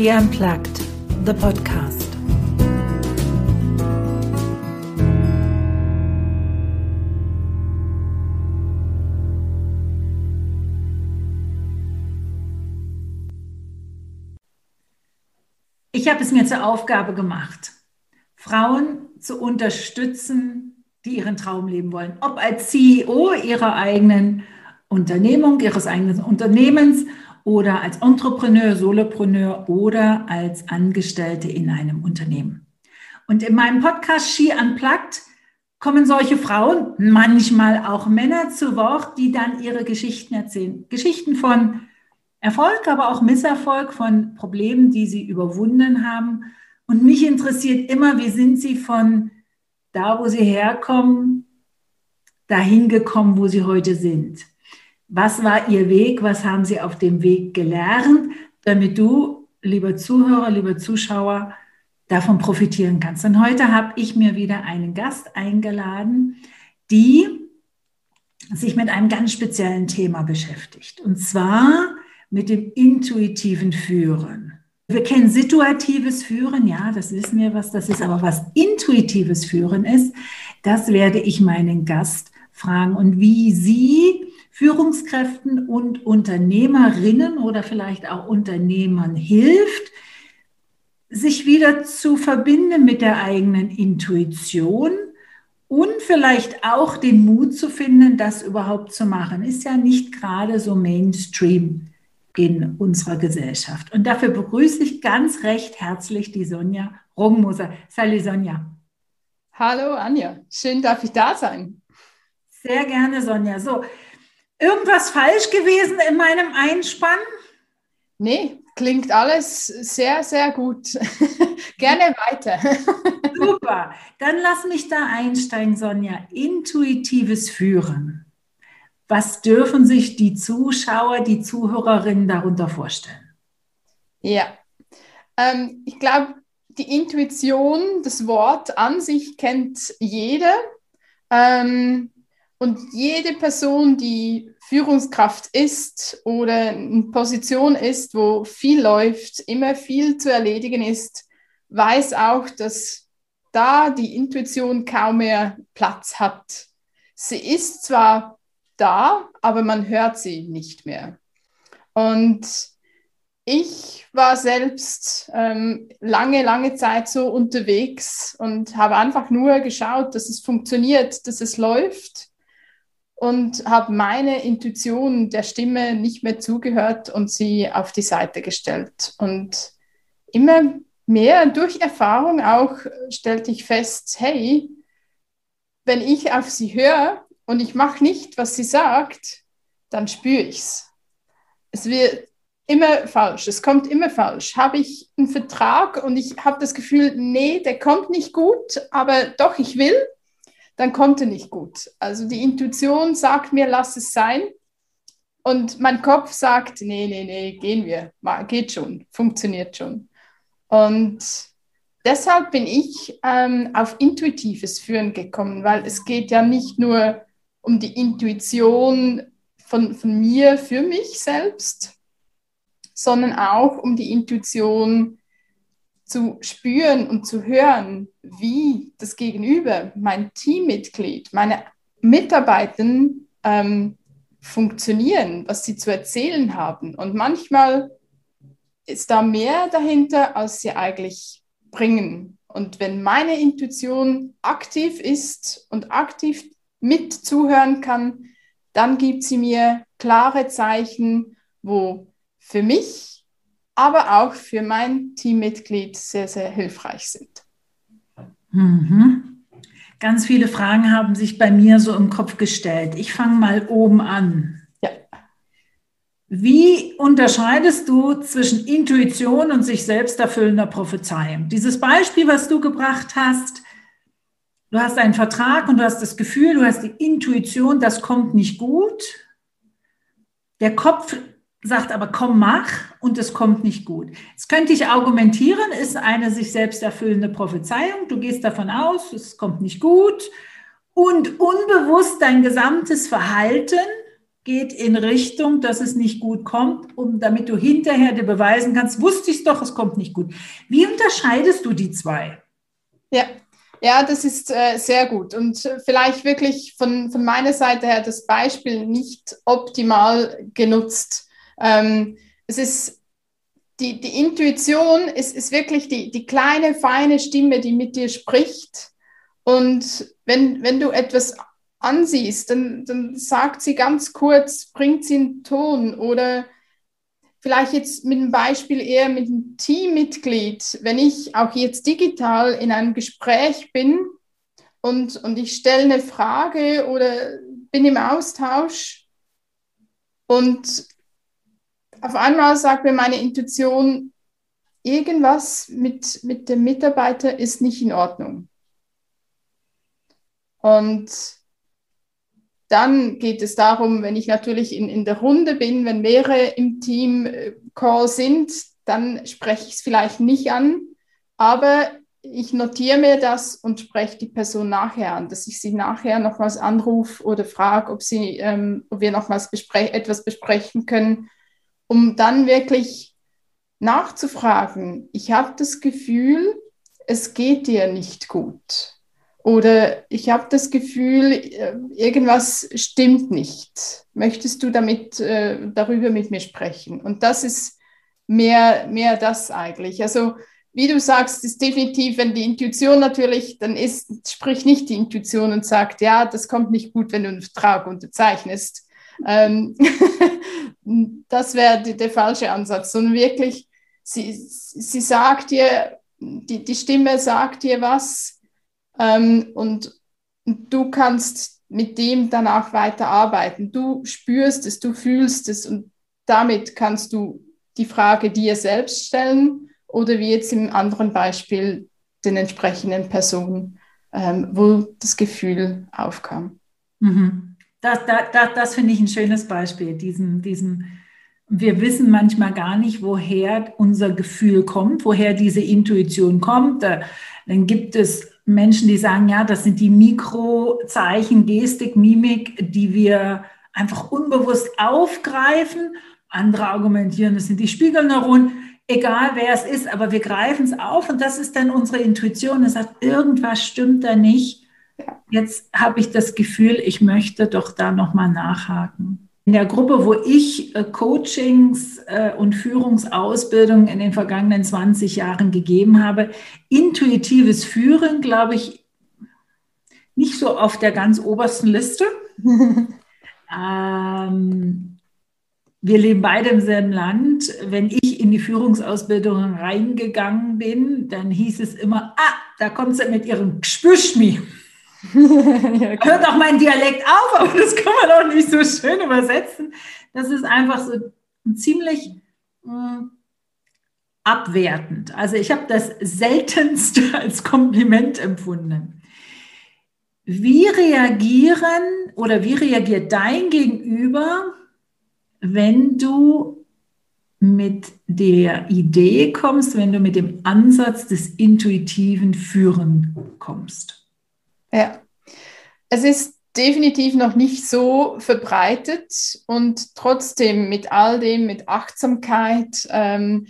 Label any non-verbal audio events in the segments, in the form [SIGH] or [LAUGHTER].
She Unplugged, the podcast. Ich habe es mir zur Aufgabe gemacht, Frauen zu unterstützen, die ihren Traum leben wollen. Ob als CEO ihrer eigenen Unternehmung, ihres eigenen Unternehmens oder als Entrepreneur, Solopreneur oder als Angestellte in einem Unternehmen. Und in meinem Podcast Ski Unplugged kommen solche Frauen, manchmal auch Männer zu Wort, die dann ihre Geschichten erzählen. Geschichten von Erfolg, aber auch Misserfolg, von Problemen, die sie überwunden haben. Und mich interessiert immer, wie sind sie von da, wo sie herkommen, dahin gekommen, wo sie heute sind. Was war Ihr Weg? Was haben Sie auf dem Weg gelernt, damit du, lieber Zuhörer, lieber Zuschauer, davon profitieren kannst? Und heute habe ich mir wieder einen Gast eingeladen, die sich mit einem ganz speziellen Thema beschäftigt. Und zwar mit dem intuitiven Führen. Wir kennen situatives Führen, ja, das wissen wir, was das ist, aber was intuitives Führen ist, das werde ich meinen Gast fragen und wie sie Führungskräften und Unternehmerinnen oder vielleicht auch Unternehmern hilft, sich wieder zu verbinden mit der eigenen Intuition und vielleicht auch den Mut zu finden, das überhaupt zu machen. Ist ja nicht gerade so Mainstream in unserer Gesellschaft. Und dafür begrüße ich ganz recht herzlich die Sonja Rogmoser. Salut Sonja. Hallo Anja, schön darf ich da sein. Sehr gerne Sonja. So, Irgendwas falsch gewesen in meinem Einspann? Nee, klingt alles sehr, sehr gut. [LAUGHS] Gerne weiter. [LAUGHS] Super. Dann lass mich da einsteigen, Sonja. Intuitives Führen. Was dürfen sich die Zuschauer, die Zuhörerinnen darunter vorstellen? Ja, ähm, ich glaube, die Intuition, das Wort an sich kennt jeder. Ähm, und jede Person, die Führungskraft ist oder in Position ist, wo viel läuft, immer viel zu erledigen ist, weiß auch, dass da die Intuition kaum mehr Platz hat. Sie ist zwar da, aber man hört sie nicht mehr. Und ich war selbst ähm, lange, lange Zeit so unterwegs und habe einfach nur geschaut, dass es funktioniert, dass es läuft und habe meine Intuition der Stimme nicht mehr zugehört und sie auf die Seite gestellt. Und immer mehr durch Erfahrung auch stellte ich fest, hey, wenn ich auf sie höre und ich mache nicht, was sie sagt, dann spüre ich es. Es wird immer falsch, es kommt immer falsch. Habe ich einen Vertrag und ich habe das Gefühl, nee, der kommt nicht gut, aber doch, ich will, dann kommt er nicht gut. Also die Intuition sagt mir, lass es sein. Und mein Kopf sagt, nee, nee, nee, gehen wir, geht schon, funktioniert schon. Und deshalb bin ich ähm, auf intuitives Führen gekommen, weil es geht ja nicht nur um die Intuition von, von mir für mich selbst, sondern auch um die Intuition zu spüren und zu hören, wie das Gegenüber, mein Teammitglied, meine Mitarbeitenden ähm, funktionieren, was sie zu erzählen haben. Und manchmal ist da mehr dahinter, als sie eigentlich bringen. Und wenn meine Intuition aktiv ist und aktiv mit zuhören kann, dann gibt sie mir klare Zeichen, wo für mich aber auch für mein Teammitglied sehr, sehr hilfreich sind. Mhm. Ganz viele Fragen haben sich bei mir so im Kopf gestellt. Ich fange mal oben an. Ja. Wie unterscheidest du zwischen Intuition und sich selbst erfüllender Prophezeiung? Dieses Beispiel, was du gebracht hast, du hast einen Vertrag und du hast das Gefühl, du hast die Intuition, das kommt nicht gut. Der Kopf sagt aber, komm, mach und es kommt nicht gut. Jetzt könnte ich argumentieren, ist eine sich selbst erfüllende Prophezeiung. Du gehst davon aus, es kommt nicht gut und unbewusst dein gesamtes Verhalten geht in Richtung, dass es nicht gut kommt, um damit du hinterher dir beweisen kannst, wusste ich es doch, es kommt nicht gut. Wie unterscheidest du die zwei? Ja, ja, das ist äh, sehr gut. Und vielleicht wirklich von, von meiner Seite her das Beispiel nicht optimal genutzt. Ähm, es ist die, die Intuition ist, ist wirklich die, die kleine, feine Stimme, die mit dir spricht. Und wenn, wenn du etwas ansiehst, dann, dann sagt sie ganz kurz, bringt sie einen Ton oder vielleicht jetzt mit einem Beispiel eher mit einem Teammitglied, wenn ich auch jetzt digital in einem Gespräch bin und, und ich stelle eine Frage oder bin im Austausch und auf einmal sagt mir meine Intuition, irgendwas mit, mit dem Mitarbeiter ist nicht in Ordnung. Und dann geht es darum, wenn ich natürlich in, in der Runde bin, wenn mehrere im Team äh, Call sind, dann spreche ich es vielleicht nicht an, aber ich notiere mir das und spreche die Person nachher an, dass ich sie nachher nochmals anrufe oder frage, ob, sie, ähm, ob wir nochmals bespre etwas besprechen können, um dann wirklich nachzufragen. Ich habe das Gefühl, es geht dir nicht gut. Oder ich habe das Gefühl, äh, irgendwas stimmt nicht. Möchtest du damit äh, darüber mit mir sprechen? Und das ist mehr, mehr das eigentlich. Also wie du sagst, ist definitiv, wenn die Intuition natürlich, dann ist, sprich nicht die Intuition und sagt, ja, das kommt nicht gut, wenn du einen Vertrag unterzeichnest. Ähm, [LAUGHS] das wäre der falsche Ansatz, sondern wirklich, sie, sie sagt dir, die, die Stimme sagt dir was, ähm, und du kannst mit dem danach weiterarbeiten. Du spürst es, du fühlst es und damit kannst du die Frage dir selbst stellen oder wie jetzt im anderen Beispiel den entsprechenden Personen, ähm, wo das Gefühl aufkam. Mhm. Das, das, das, das finde ich ein schönes Beispiel, diesen, diesen wir wissen manchmal gar nicht, woher unser Gefühl kommt, woher diese Intuition kommt. Dann gibt es Menschen, die sagen, ja, das sind die Mikrozeichen, Gestik, Mimik, die wir einfach unbewusst aufgreifen. Andere argumentieren, das sind die Spiegelneuronen. Egal wer es ist, aber wir greifen es auf und das ist dann unsere Intuition. Es sagt, irgendwas stimmt da nicht. Jetzt habe ich das Gefühl, ich möchte doch da nochmal nachhaken. In der Gruppe, wo ich äh, Coachings äh, und Führungsausbildung in den vergangenen 20 Jahren gegeben habe, intuitives Führen, glaube ich, nicht so auf der ganz obersten Liste. [LAUGHS] ähm, wir leben beide im selben Land. Wenn ich in die Führungsausbildung reingegangen bin, dann hieß es immer, ah, da kommt sie mit ihrem Gspüschmi. [LAUGHS] ja, Hört auch mein Dialekt auf, aber das kann man auch nicht so schön übersetzen. Das ist einfach so ziemlich äh, abwertend. Also ich habe das seltenst [LAUGHS] als Kompliment empfunden. Wie reagieren oder wie reagiert dein Gegenüber, wenn du mit der Idee kommst, wenn du mit dem Ansatz des intuitiven Führen kommst? Ja, es ist definitiv noch nicht so verbreitet und trotzdem mit all dem, mit Achtsamkeit, ähm,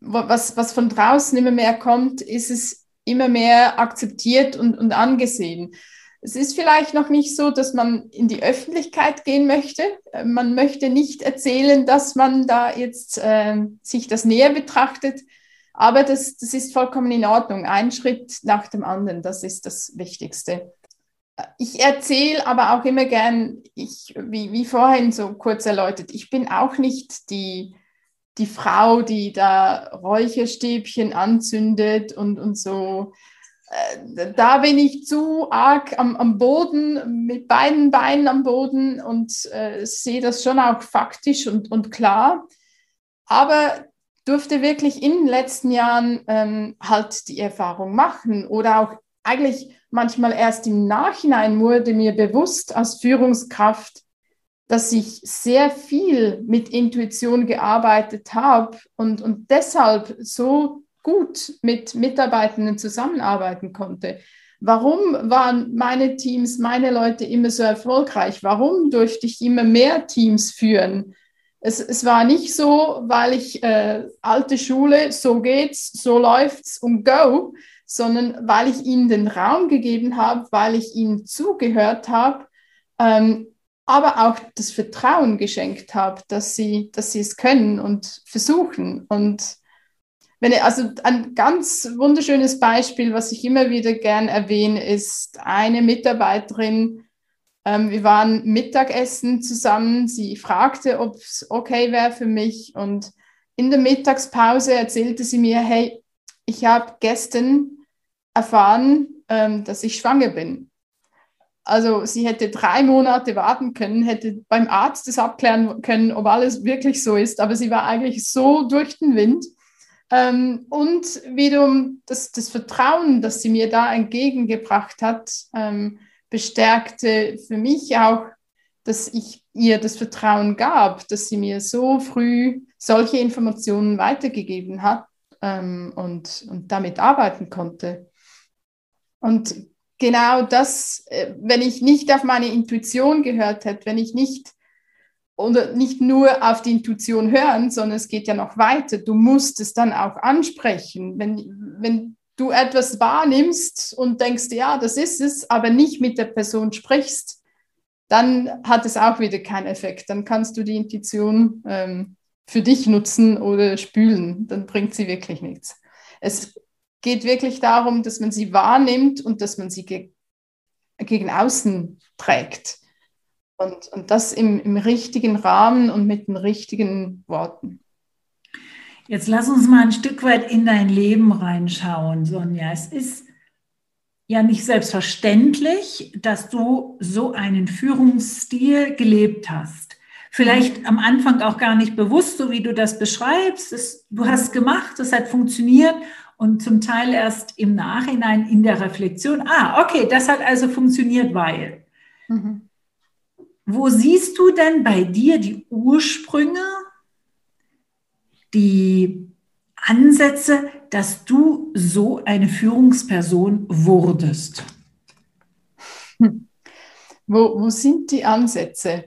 was, was von draußen immer mehr kommt, ist es immer mehr akzeptiert und, und angesehen. Es ist vielleicht noch nicht so, dass man in die Öffentlichkeit gehen möchte. Man möchte nicht erzählen, dass man da jetzt äh, sich das näher betrachtet. Aber das, das ist vollkommen in Ordnung. Ein Schritt nach dem anderen, das ist das Wichtigste. Ich erzähle aber auch immer gern, ich, wie, wie vorhin so kurz erläutert, ich bin auch nicht die, die Frau, die da Räucherstäbchen anzündet und, und so. Äh, da bin ich zu arg am, am Boden, mit beiden Beinen am Boden und äh, sehe das schon auch faktisch und, und klar. Aber durfte wirklich in den letzten Jahren ähm, halt die Erfahrung machen oder auch eigentlich manchmal erst im Nachhinein wurde mir bewusst als Führungskraft, dass ich sehr viel mit Intuition gearbeitet habe und, und deshalb so gut mit Mitarbeitenden zusammenarbeiten konnte. Warum waren meine Teams, meine Leute immer so erfolgreich? Warum durfte ich immer mehr Teams führen? Es, es war nicht so, weil ich äh, alte Schule, so geht's, so läuft's und go, sondern weil ich ihnen den Raum gegeben habe, weil ich ihnen zugehört habe, ähm, aber auch das Vertrauen geschenkt habe, dass sie, dass sie es können und versuchen. Und wenn, also ein ganz wunderschönes Beispiel, was ich immer wieder gern erwähne, ist eine Mitarbeiterin, ähm, wir waren Mittagessen zusammen, sie fragte, ob es okay wäre für mich und in der Mittagspause erzählte sie mir, hey, ich habe gestern erfahren, ähm, dass ich schwanger bin. Also sie hätte drei Monate warten können, hätte beim Arzt das abklären können, ob alles wirklich so ist, aber sie war eigentlich so durch den Wind. Ähm, und wiederum das, das Vertrauen, das sie mir da entgegengebracht hat, ähm, bestärkte für mich auch, dass ich ihr das Vertrauen gab, dass sie mir so früh solche Informationen weitergegeben hat ähm, und, und damit arbeiten konnte. Und genau das, äh, wenn ich nicht auf meine Intuition gehört hätte, wenn ich nicht oder nicht nur auf die Intuition hören, sondern es geht ja noch weiter. Du musst es dann auch ansprechen. Wenn, wenn du etwas wahrnimmst und denkst, ja, das ist es, aber nicht mit der Person sprichst, dann hat es auch wieder keinen Effekt. Dann kannst du die Intuition ähm, für dich nutzen oder spülen. Dann bringt sie wirklich nichts. Es geht wirklich darum, dass man sie wahrnimmt und dass man sie ge gegen außen trägt. Und, und das im, im richtigen Rahmen und mit den richtigen Worten. Jetzt lass uns mal ein Stück weit in dein Leben reinschauen, Sonja. Es ist ja nicht selbstverständlich, dass du so einen Führungsstil gelebt hast. Vielleicht am Anfang auch gar nicht bewusst, so wie du das beschreibst. Es, du hast gemacht, es hat funktioniert und zum Teil erst im Nachhinein in der Reflexion, ah, okay, das hat also funktioniert, weil. Mhm. Wo siehst du denn bei dir die Ursprünge, die Ansätze, dass du so eine Führungsperson wurdest? Hm. Wo, wo sind die Ansätze?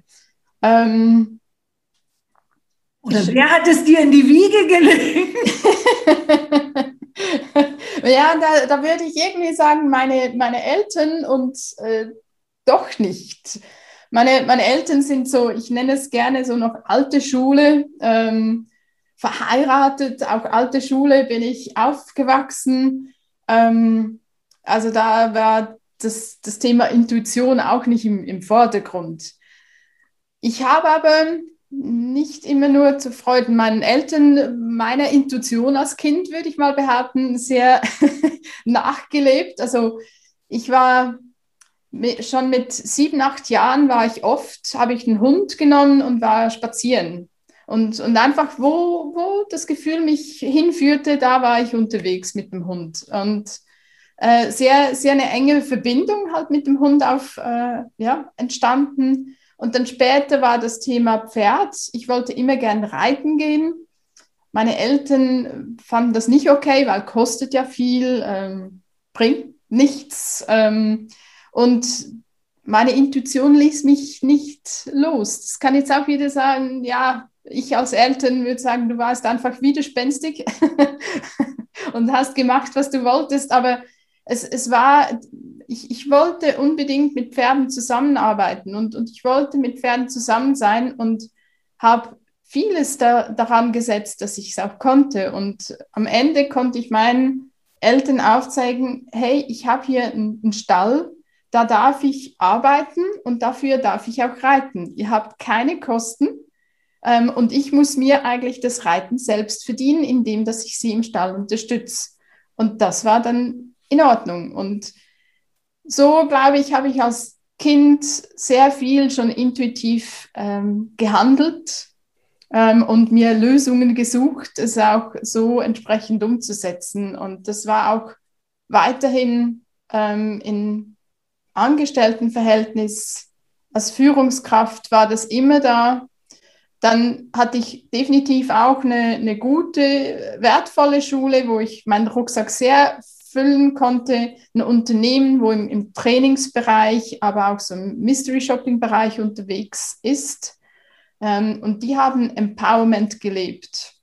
Ähm, Oder wer hat es dir in die Wiege gelegt? [LAUGHS] ja, da, da würde ich irgendwie sagen, meine, meine Eltern und äh, doch nicht. Meine, meine Eltern sind so, ich nenne es gerne so noch alte Schule, ähm, verheiratet, auch alte Schule bin ich aufgewachsen. Ähm, also da war das, das Thema Intuition auch nicht im, im Vordergrund. Ich habe aber nicht immer nur zu Freuden meinen Eltern meiner Intuition als Kind, würde ich mal behaupten, sehr [LAUGHS] nachgelebt. Also ich war schon mit sieben, acht Jahren war ich oft, habe ich einen Hund genommen und war spazieren. Und, und einfach, wo, wo das Gefühl mich hinführte, da war ich unterwegs mit dem Hund. Und äh, sehr, sehr eine enge Verbindung halt mit dem Hund auf, äh, ja, entstanden. Und dann später war das Thema Pferd. Ich wollte immer gern reiten gehen. Meine Eltern fanden das nicht okay, weil kostet ja viel, ähm, bringt nichts. Ähm, und meine Intuition ließ mich nicht los. Das kann jetzt auch wieder sagen, ja, ich als Eltern würde sagen, du warst einfach widerspenstig [LAUGHS] und hast gemacht, was du wolltest, aber es, es war, ich, ich wollte unbedingt mit Pferden zusammenarbeiten und, und ich wollte mit Pferden zusammen sein und habe vieles da, daran gesetzt, dass ich es auch konnte. Und am Ende konnte ich meinen Eltern aufzeigen, hey, ich habe hier einen, einen Stall, da darf ich arbeiten und dafür darf ich auch reiten. Ihr habt keine Kosten ähm, und ich muss mir eigentlich das Reiten selbst verdienen, indem dass ich sie im Stall unterstütze. Und das war dann in Ordnung. Und so, glaube ich, habe ich als Kind sehr viel schon intuitiv ähm, gehandelt ähm, und mir Lösungen gesucht, es auch so entsprechend umzusetzen. Und das war auch weiterhin ähm, in Angestelltenverhältnis, als Führungskraft war das immer da. Dann hatte ich definitiv auch eine, eine gute, wertvolle Schule, wo ich meinen Rucksack sehr erfüllen konnte. Ein Unternehmen, wo im, im Trainingsbereich, aber auch so im Mystery Shopping Bereich unterwegs ist. Ähm, und die haben Empowerment gelebt.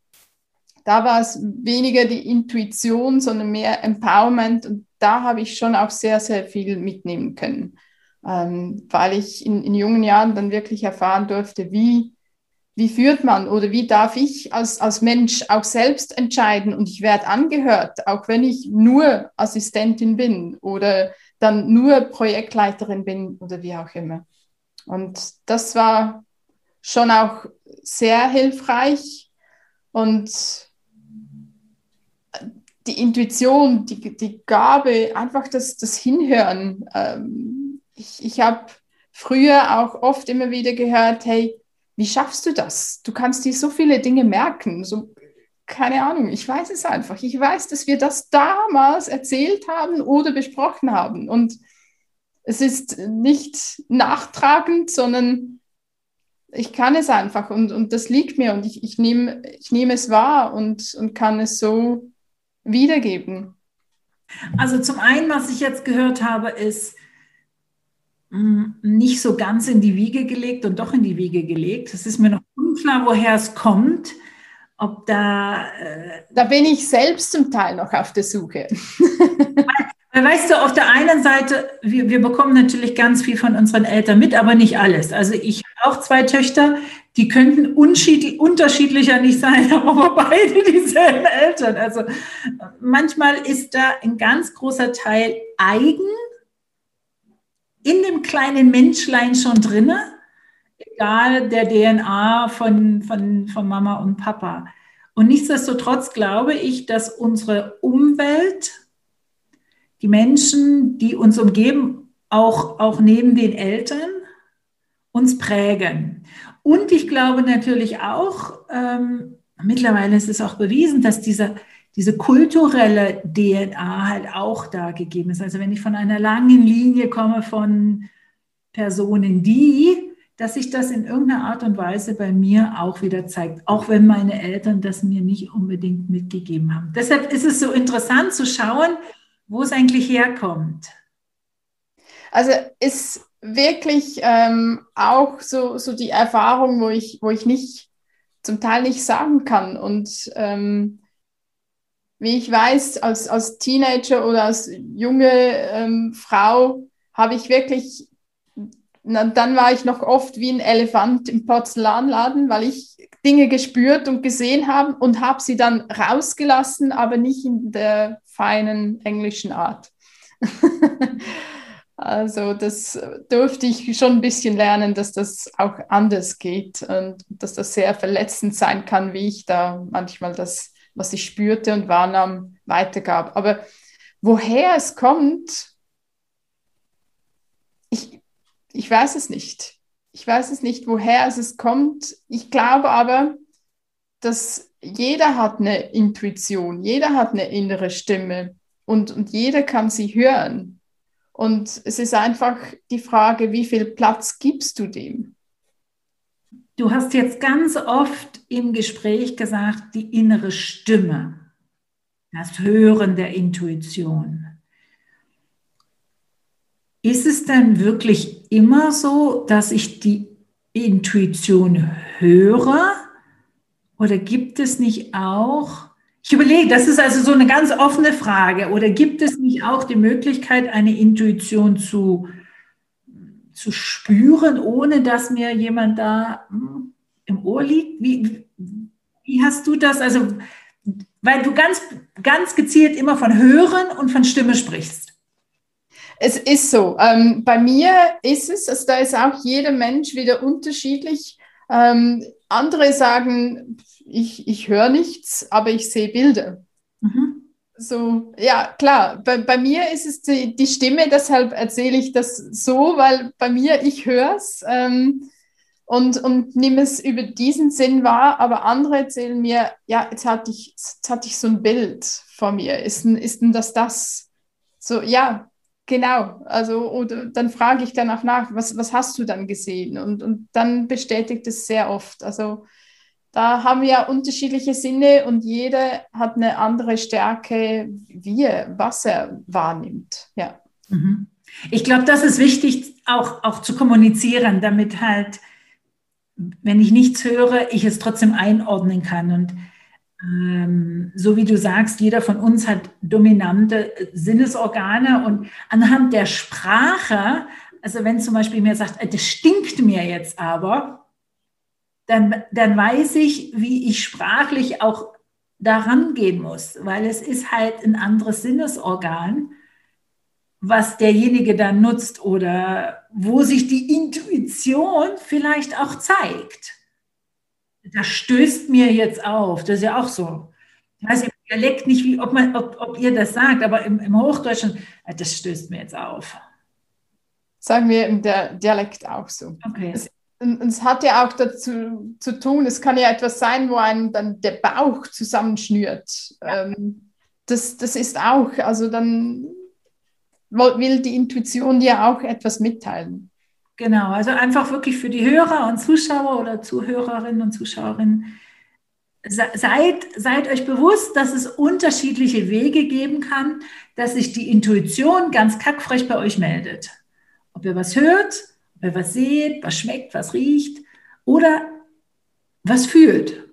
Da war es weniger die Intuition, sondern mehr Empowerment. Und da habe ich schon auch sehr, sehr viel mitnehmen können, ähm, weil ich in, in jungen Jahren dann wirklich erfahren durfte, wie wie führt man oder wie darf ich als, als Mensch auch selbst entscheiden und ich werde angehört, auch wenn ich nur Assistentin bin oder dann nur Projektleiterin bin oder wie auch immer. Und das war schon auch sehr hilfreich und die Intuition, die, die Gabe, einfach das, das Hinhören. Ähm, ich ich habe früher auch oft immer wieder gehört, hey, wie schaffst du das? Du kannst dir so viele Dinge merken. So, keine Ahnung, ich weiß es einfach. Ich weiß, dass wir das damals erzählt haben oder besprochen haben. Und es ist nicht nachtragend, sondern ich kann es einfach und, und das liegt mir und ich, ich nehme ich nehm es wahr und, und kann es so wiedergeben. Also zum einen, was ich jetzt gehört habe, ist, nicht so ganz in die Wiege gelegt und doch in die Wiege gelegt. Es ist mir noch unklar, woher es kommt. Ob da. Äh da bin ich selbst zum Teil noch auf der Suche. [LAUGHS] weißt du, auf der einen Seite, wir, wir bekommen natürlich ganz viel von unseren Eltern mit, aber nicht alles. Also ich habe auch zwei Töchter, die könnten unterschiedlicher nicht sein, [LAUGHS] aber beide dieselben Eltern. Also manchmal ist da ein ganz großer Teil eigen in dem kleinen Menschlein schon drinne, egal der DNA von, von, von Mama und Papa. Und nichtsdestotrotz glaube ich, dass unsere Umwelt, die Menschen, die uns umgeben, auch, auch neben den Eltern, uns prägen. Und ich glaube natürlich auch, ähm, mittlerweile ist es auch bewiesen, dass dieser, diese kulturelle DNA halt auch da gegeben ist. Also wenn ich von einer langen Linie komme von Personen, die, dass sich das in irgendeiner Art und Weise bei mir auch wieder zeigt, auch wenn meine Eltern das mir nicht unbedingt mitgegeben haben. Deshalb ist es so interessant zu schauen, wo es eigentlich herkommt. Also ist wirklich ähm, auch so, so die Erfahrung, wo ich, wo ich nicht zum Teil nicht sagen kann. Und ähm, wie ich weiß, als, als Teenager oder als junge ähm, Frau habe ich wirklich, na, dann war ich noch oft wie ein Elefant im Porzellanladen, weil ich Dinge gespürt und gesehen habe und habe sie dann rausgelassen, aber nicht in der feinen englischen Art. [LAUGHS] also das durfte ich schon ein bisschen lernen, dass das auch anders geht und dass das sehr verletzend sein kann, wie ich da manchmal das was ich spürte und wahrnahm, weitergab. Aber woher es kommt, ich, ich weiß es nicht. Ich weiß es nicht, woher es kommt. Ich glaube aber, dass jeder hat eine Intuition, jeder hat eine innere Stimme und, und jeder kann sie hören. Und es ist einfach die Frage, wie viel Platz gibst du dem? Du hast jetzt ganz oft im Gespräch gesagt, die innere Stimme, das Hören der Intuition. Ist es denn wirklich immer so, dass ich die Intuition höre? Oder gibt es nicht auch, ich überlege, das ist also so eine ganz offene Frage, oder gibt es nicht auch die Möglichkeit, eine Intuition zu zu spüren, ohne dass mir jemand da hm, im Ohr liegt? Wie, wie hast du das? Also, weil du ganz, ganz gezielt immer von Hören und von Stimme sprichst. Es ist so. Ähm, bei mir ist es, also da ist auch jeder Mensch wieder unterschiedlich. Ähm, andere sagen, ich, ich höre nichts, aber ich sehe Bilder. Mhm. So, ja, klar. Bei, bei mir ist es die, die Stimme, deshalb erzähle ich das so, weil bei mir, ich höre es ähm, und, und nehme es über diesen Sinn wahr, aber andere erzählen mir, ja, jetzt hatte ich, jetzt hatte ich so ein Bild vor mir. Ist denn, ist denn das das? So, ja, genau. Also, oder dann frage ich danach nach, was, was hast du dann gesehen? Und, und dann bestätigt es sehr oft. Also, da haben wir unterschiedliche Sinne und jeder hat eine andere Stärke, wie er, was er wahrnimmt. Ja. Mhm. Ich glaube, das ist wichtig, auch, auch zu kommunizieren, damit halt, wenn ich nichts höre, ich es trotzdem einordnen kann. Und ähm, so wie du sagst, jeder von uns hat dominante Sinnesorgane und anhand der Sprache, also wenn zum Beispiel mir sagt, das stinkt mir jetzt aber, dann, dann weiß ich, wie ich sprachlich auch daran gehen muss, weil es ist halt ein anderes Sinnesorgan, was derjenige dann nutzt oder wo sich die Intuition vielleicht auch zeigt. Das stößt mir jetzt auf, das ist ja auch so. Ich weiß im Dialekt nicht, wie, ob, man, ob, ob ihr das sagt, aber im, im Hochdeutschen, das stößt mir jetzt auf. Sagen wir im Dialekt auch so. Okay. Es und es hat ja auch dazu zu tun, es kann ja etwas sein, wo einem dann der Bauch zusammenschnürt. Ja. Ähm, das, das ist auch, also dann will die Intuition dir auch etwas mitteilen. Genau, also einfach wirklich für die Hörer und Zuschauer oder Zuhörerinnen und Zuschauerinnen, seid, seid euch bewusst, dass es unterschiedliche Wege geben kann, dass sich die Intuition ganz kackfrech bei euch meldet. Ob ihr was hört, Wer was seht, was schmeckt, was riecht oder was fühlt.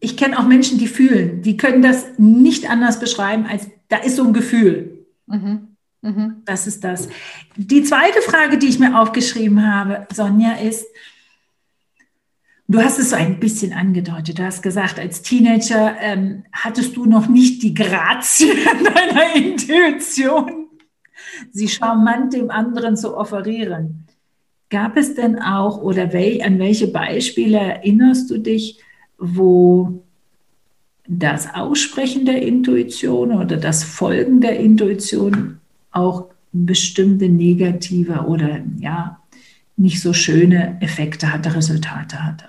Ich kenne auch Menschen, die fühlen. Die können das nicht anders beschreiben, als da ist so ein Gefühl. Mhm. Mhm. Das ist das. Die zweite Frage, die ich mir aufgeschrieben habe, Sonja, ist, Du hast es so ein bisschen angedeutet. Du hast gesagt, als Teenager ähm, hattest du noch nicht die Grazie [LAUGHS] deiner Intuition, sie charmant dem anderen zu offerieren. Gab es denn auch oder wel, an welche Beispiele erinnerst du dich, wo das Aussprechen der Intuition oder das Folgen der Intuition auch bestimmte negative oder ja nicht so schöne Effekte hatte, Resultate hatte?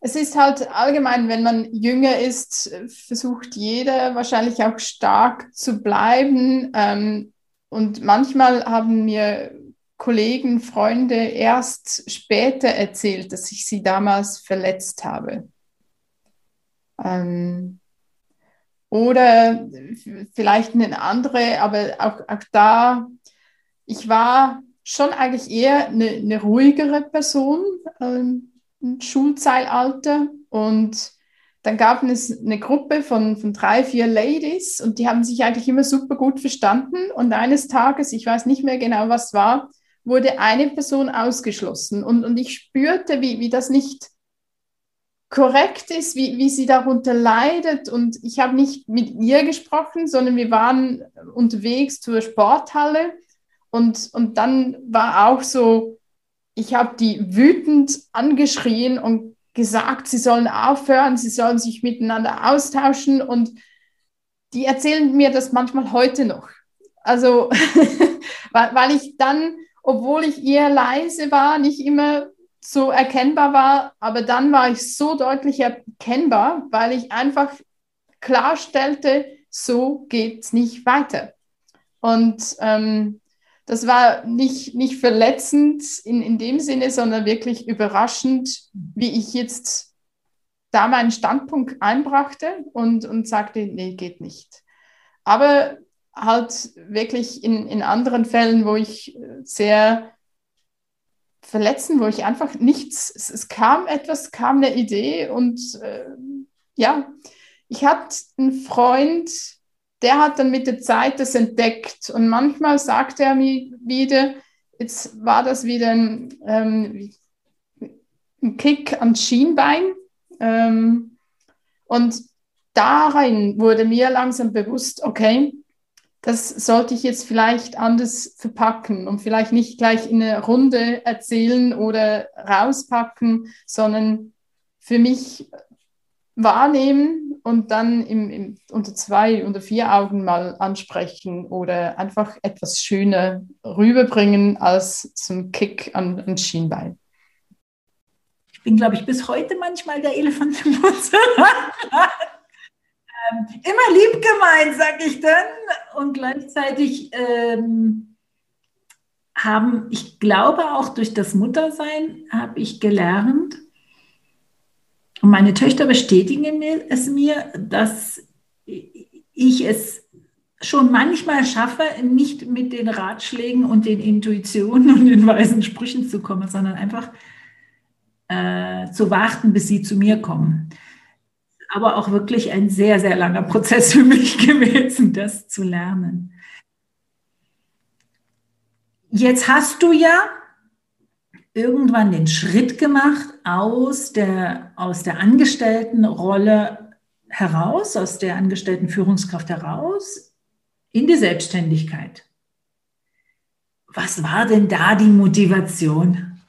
Es ist halt allgemein, wenn man jünger ist, versucht jeder wahrscheinlich auch stark zu bleiben. Ähm, und manchmal haben mir Kollegen, Freunde erst später erzählt, dass ich sie damals verletzt habe. Ähm, oder vielleicht eine andere, aber auch, auch da, ich war schon eigentlich eher eine, eine ruhigere Person ähm, im Schulzeitalter und dann gab es eine Gruppe von, von drei, vier Ladies und die haben sich eigentlich immer super gut verstanden. Und eines Tages, ich weiß nicht mehr genau, was war, wurde eine Person ausgeschlossen. Und, und ich spürte, wie, wie das nicht korrekt ist, wie, wie sie darunter leidet. Und ich habe nicht mit ihr gesprochen, sondern wir waren unterwegs zur Sporthalle. Und, und dann war auch so, ich habe die wütend angeschrien und gesagt, sie sollen aufhören, sie sollen sich miteinander austauschen. Und die erzählen mir das manchmal heute noch. Also, [LAUGHS] weil, weil ich dann obwohl ich eher leise war, nicht immer so erkennbar war, aber dann war ich so deutlich erkennbar, weil ich einfach klarstellte, so geht es nicht weiter. Und ähm, das war nicht, nicht verletzend in, in dem Sinne, sondern wirklich überraschend, wie ich jetzt da meinen Standpunkt einbrachte und, und sagte, nee, geht nicht. Aber halt wirklich in, in anderen Fällen, wo ich sehr verletzen, wo ich einfach nichts, es, es kam etwas, kam eine Idee und äh, ja, ich hatte einen Freund, der hat dann mit der Zeit das entdeckt und manchmal sagte er mir wieder, jetzt war das wieder ein, ähm, ein Kick ans Schienbein ähm, und darin wurde mir langsam bewusst, okay, das sollte ich jetzt vielleicht anders verpacken und vielleicht nicht gleich in eine Runde erzählen oder rauspacken, sondern für mich wahrnehmen und dann im, im, unter zwei oder vier Augen mal ansprechen oder einfach etwas schöner rüberbringen als zum Kick an, an Schienbein. Ich bin, glaube ich, bis heute manchmal der Elefant im Mund. [LAUGHS] Ähm, immer lieb gemeint, sag ich dann. Und gleichzeitig ähm, haben, ich glaube auch durch das Muttersein, habe ich gelernt, Und meine Töchter bestätigen es mir, dass ich es schon manchmal schaffe, nicht mit den Ratschlägen und den Intuitionen und den weisen Sprüchen zu kommen, sondern einfach äh, zu warten, bis sie zu mir kommen. Aber auch wirklich ein sehr, sehr langer Prozess für mich [LAUGHS] gewesen, das zu lernen. Jetzt hast du ja irgendwann den Schritt gemacht aus der, aus der Angestelltenrolle heraus, aus der angestellten Führungskraft heraus, in die Selbstständigkeit. Was war denn da die Motivation?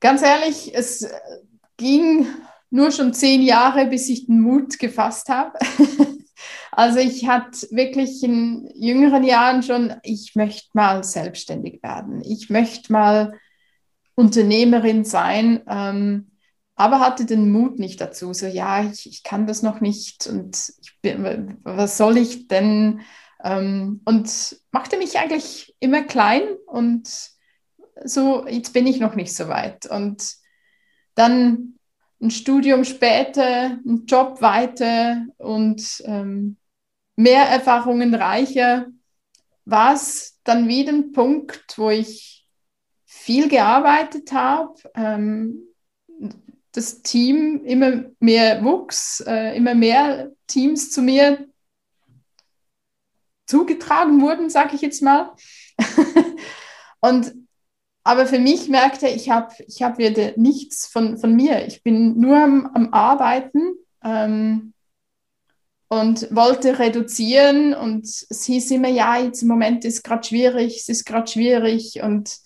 Ganz ehrlich, es ging nur schon zehn Jahre, bis ich den Mut gefasst habe. [LAUGHS] also ich hatte wirklich in jüngeren Jahren schon, ich möchte mal selbstständig werden. Ich möchte mal Unternehmerin sein, ähm, aber hatte den Mut nicht dazu. So, ja, ich, ich kann das noch nicht und bin, was soll ich denn? Ähm, und machte mich eigentlich immer klein und so, jetzt bin ich noch nicht so weit. Und dann ein Studium später, ein Job weiter und ähm, mehr Erfahrungen reicher, war es dann wieder ein Punkt, wo ich viel gearbeitet habe, ähm, das Team immer mehr wuchs, äh, immer mehr Teams zu mir zugetragen wurden, sage ich jetzt mal. [LAUGHS] und aber für mich merkte ich, habe ich hab wieder nichts von, von mir. Ich bin nur am, am Arbeiten ähm, und wollte reduzieren und es hieß immer, ja, jetzt im Moment ist gerade schwierig, es ist gerade schwierig und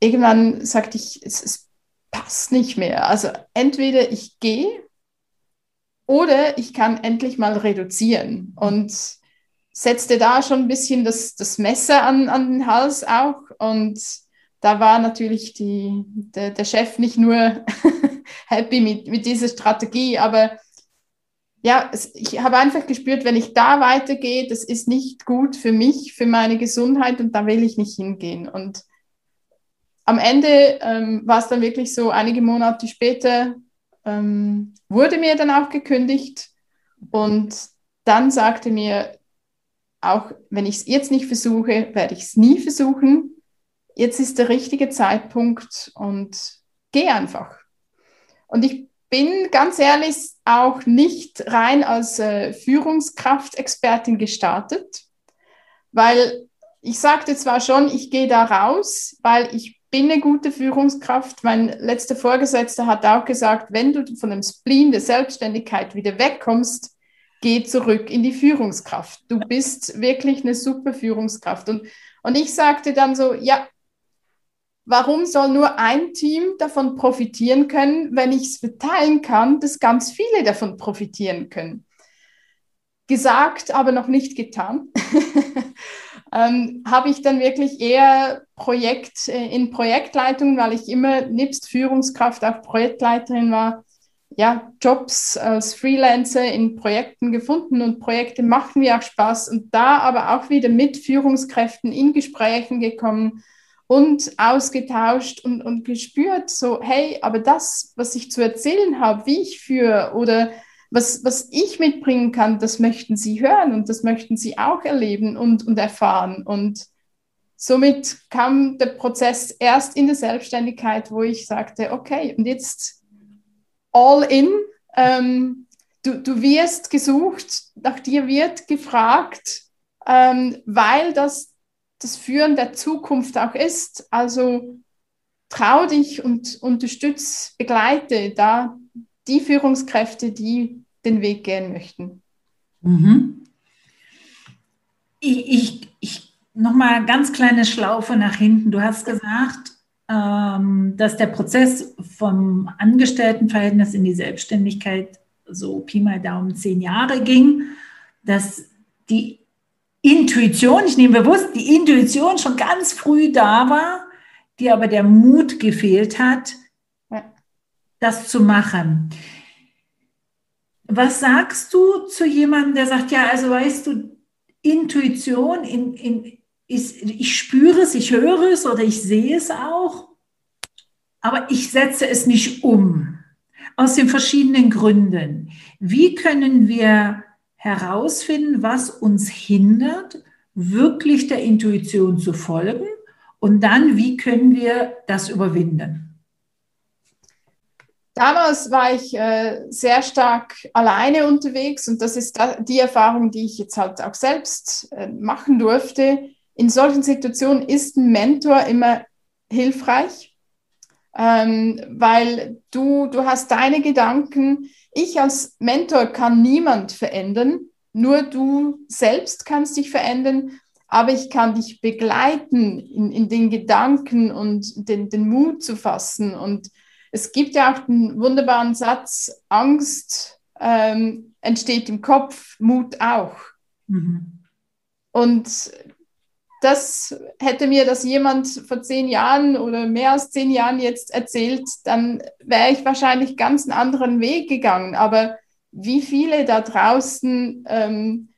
irgendwann sagte ich, es, es passt nicht mehr. Also entweder ich gehe oder ich kann endlich mal reduzieren und setzte da schon ein bisschen das, das Messer an, an den Hals auch und da war natürlich die, der, der Chef nicht nur [LAUGHS] happy mit, mit dieser Strategie, aber ja, ich habe einfach gespürt, wenn ich da weitergehe, das ist nicht gut für mich, für meine Gesundheit und da will ich nicht hingehen. Und am Ende ähm, war es dann wirklich so, einige Monate später ähm, wurde mir dann auch gekündigt und dann sagte mir, auch wenn ich es jetzt nicht versuche, werde ich es nie versuchen jetzt ist der richtige Zeitpunkt und geh einfach. Und ich bin ganz ehrlich auch nicht rein als äh, Führungskraftexpertin gestartet, weil ich sagte zwar schon, ich gehe da raus, weil ich bin eine gute Führungskraft. Mein letzter Vorgesetzter hat auch gesagt, wenn du von dem Spleen der Selbstständigkeit wieder wegkommst, geh zurück in die Führungskraft. Du bist wirklich eine super Führungskraft. Und, und ich sagte dann so, ja, Warum soll nur ein Team davon profitieren können, wenn ich es verteilen kann, dass ganz viele davon profitieren können? Gesagt, aber noch nicht getan. [LAUGHS] ähm, habe ich dann wirklich eher Projekt äh, in Projektleitung, weil ich immer nebst Führungskraft auch Projektleiterin war, ja, Jobs als Freelancer in Projekten gefunden und Projekte machen mir auch Spaß und da aber auch wieder mit Führungskräften in Gesprächen gekommen, und ausgetauscht und, und gespürt, so, hey, aber das, was ich zu erzählen habe, wie ich führe oder was, was ich mitbringen kann, das möchten Sie hören und das möchten Sie auch erleben und, und erfahren. Und somit kam der Prozess erst in der Selbstständigkeit, wo ich sagte, okay, und jetzt all in. Ähm, du, du wirst gesucht, nach dir wird gefragt, ähm, weil das das Führen der Zukunft auch ist. Also trau dich und unterstütze, begleite da die Führungskräfte, die den Weg gehen möchten. Mhm. Ich, ich, ich nochmal ganz kleine Schlaufe nach hinten. Du hast gesagt, ähm, dass der Prozess vom Angestelltenverhältnis in die Selbstständigkeit so Pi mal Daumen zehn Jahre ging, dass die Intuition, ich nehme bewusst die Intuition schon ganz früh da war, die aber der Mut gefehlt hat, das zu machen. Was sagst du zu jemandem, der sagt, ja, also weißt du, Intuition, in, in, ist, ich spüre es, ich höre es oder ich sehe es auch, aber ich setze es nicht um. Aus den verschiedenen Gründen. Wie können wir herausfinden, was uns hindert, wirklich der Intuition zu folgen? Und dann, wie können wir das überwinden? Damals war ich äh, sehr stark alleine unterwegs und das ist da, die Erfahrung, die ich jetzt halt auch selbst äh, machen durfte. In solchen Situationen ist ein Mentor immer hilfreich, ähm, weil du, du hast deine Gedanken. Ich als Mentor kann niemand verändern, nur du selbst kannst dich verändern, aber ich kann dich begleiten in, in den Gedanken und den, den Mut zu fassen. Und es gibt ja auch den wunderbaren Satz, Angst ähm, entsteht im Kopf, Mut auch. Mhm. Und das hätte mir das jemand vor zehn Jahren oder mehr als zehn Jahren jetzt erzählt, dann wäre ich wahrscheinlich ganz einen anderen Weg gegangen. Aber wie viele da draußen ähm,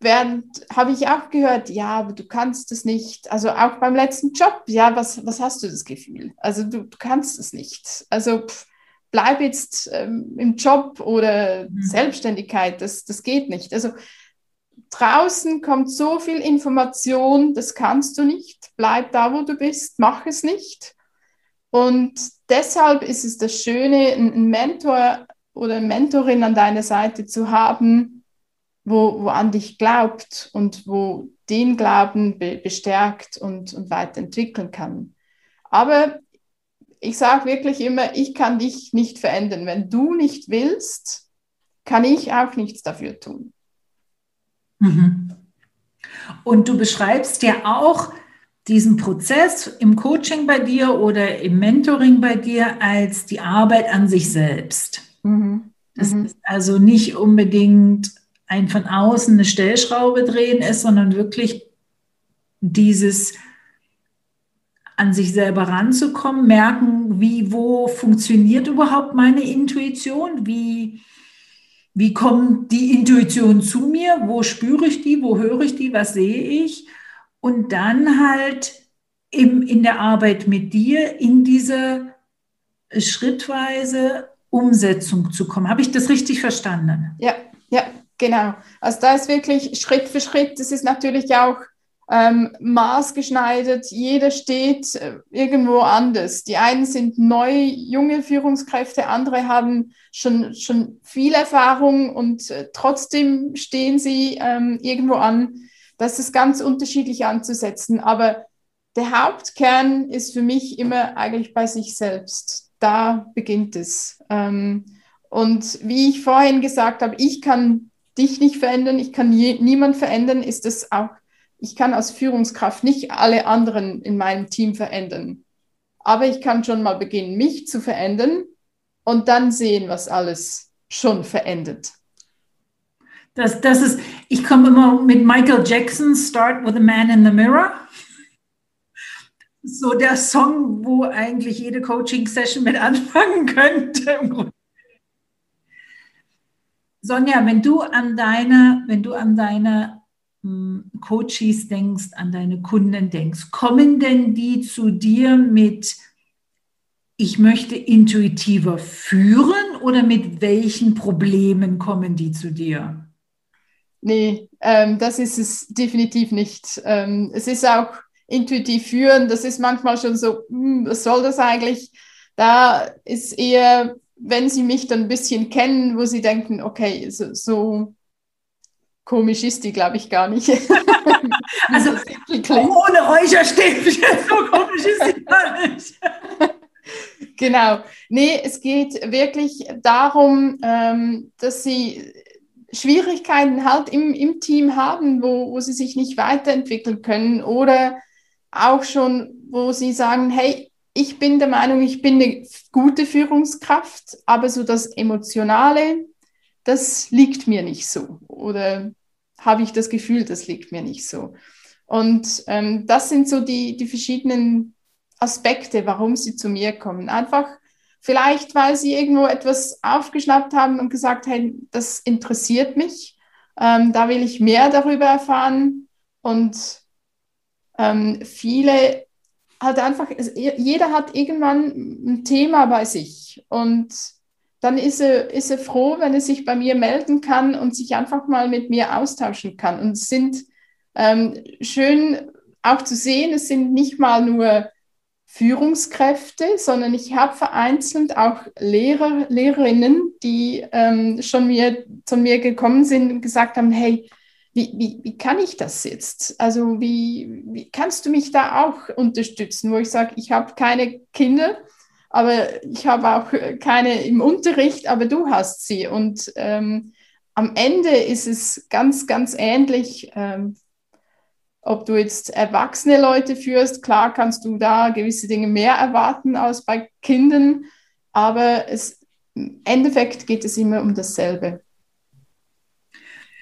werden, habe ich auch gehört, ja, aber du kannst es nicht. Also auch beim letzten Job, ja, was, was hast du das Gefühl? Also du, du kannst es nicht. Also pff, bleib jetzt ähm, im Job oder mhm. Selbstständigkeit, das, das geht nicht. Also draußen kommt so viel Information, das kannst du nicht. Bleib da, wo du bist, mach es nicht. Und deshalb ist es das Schöne, einen Mentor oder eine Mentorin an deiner Seite zu haben, wo, wo an dich glaubt und wo den Glauben be bestärkt und, und weiterentwickeln kann. Aber ich sage wirklich immer, ich kann dich nicht verändern. Wenn du nicht willst, kann ich auch nichts dafür tun. Mhm. Und du beschreibst ja auch diesen Prozess im Coaching bei dir oder im Mentoring bei dir als die Arbeit an sich selbst. Mhm. Das mhm. ist also nicht unbedingt ein von außen eine Stellschraube drehen ist, sondern wirklich dieses an sich selber ranzukommen, merken, wie, wo funktioniert überhaupt meine Intuition, wie, wie kommt die Intuition zu mir? Wo spüre ich die? Wo höre ich die? Was sehe ich? Und dann halt im, in der Arbeit mit dir in diese schrittweise Umsetzung zu kommen. Habe ich das richtig verstanden? Ja, ja, genau. Also da ist wirklich Schritt für Schritt. Das ist natürlich auch ähm, maßgeschneidert. Jeder steht äh, irgendwo anders. Die einen sind neu, junge Führungskräfte, andere haben schon, schon viel Erfahrung und äh, trotzdem stehen sie ähm, irgendwo an. Das ist ganz unterschiedlich anzusetzen. Aber der Hauptkern ist für mich immer eigentlich bei sich selbst. Da beginnt es. Ähm, und wie ich vorhin gesagt habe, ich kann dich nicht verändern, ich kann niemand verändern, ist es auch ich kann als Führungskraft nicht alle anderen in meinem Team verändern. Aber ich kann schon mal beginnen, mich zu verändern und dann sehen, was alles schon verändert. Das, das ist, ich komme immer mit Michael Jackson, Start with a Man in the Mirror. So der Song, wo eigentlich jede Coaching-Session mit anfangen könnte. Sonja, wenn du an deine, wenn du an deine Coaches denkst, an deine Kunden denkst, kommen denn die zu dir mit, ich möchte intuitiver führen oder mit welchen Problemen kommen die zu dir? Nee, ähm, das ist es definitiv nicht. Ähm, es ist auch intuitiv führen, das ist manchmal schon so, hm, was soll das eigentlich? Da ist eher, wenn sie mich dann ein bisschen kennen, wo sie denken, okay, so, so Komisch ist die, glaube ich, gar nicht. [LAUGHS] also ohne Räucherstäbchen, [LAUGHS] so komisch ist sie gar nicht. genau. Nee, es geht wirklich darum, ähm, dass sie Schwierigkeiten halt im, im Team haben, wo, wo sie sich nicht weiterentwickeln können oder auch schon, wo sie sagen, hey, ich bin der Meinung, ich bin eine gute Führungskraft, aber so das Emotionale, das liegt mir nicht so. Oder habe ich das Gefühl, das liegt mir nicht so. Und ähm, das sind so die, die verschiedenen Aspekte, warum sie zu mir kommen. Einfach vielleicht, weil sie irgendwo etwas aufgeschnappt haben und gesagt haben, das interessiert mich, ähm, da will ich mehr darüber erfahren. Und ähm, viele halt einfach, jeder hat irgendwann ein Thema bei sich und dann ist er, ist er froh, wenn er sich bei mir melden kann und sich einfach mal mit mir austauschen kann. Und es sind ähm, schön auch zu sehen, es sind nicht mal nur Führungskräfte, sondern ich habe vereinzelt auch Lehrer, Lehrerinnen, die ähm, schon mir, zu mir gekommen sind und gesagt haben, hey, wie, wie, wie kann ich das jetzt? Also wie, wie kannst du mich da auch unterstützen, wo ich sage, ich habe keine Kinder, aber ich habe auch keine im Unterricht, aber du hast sie. Und ähm, am Ende ist es ganz, ganz ähnlich. Ähm, ob du jetzt erwachsene Leute führst, klar kannst du da gewisse Dinge mehr erwarten als bei Kindern, aber es, im Endeffekt geht es immer um dasselbe.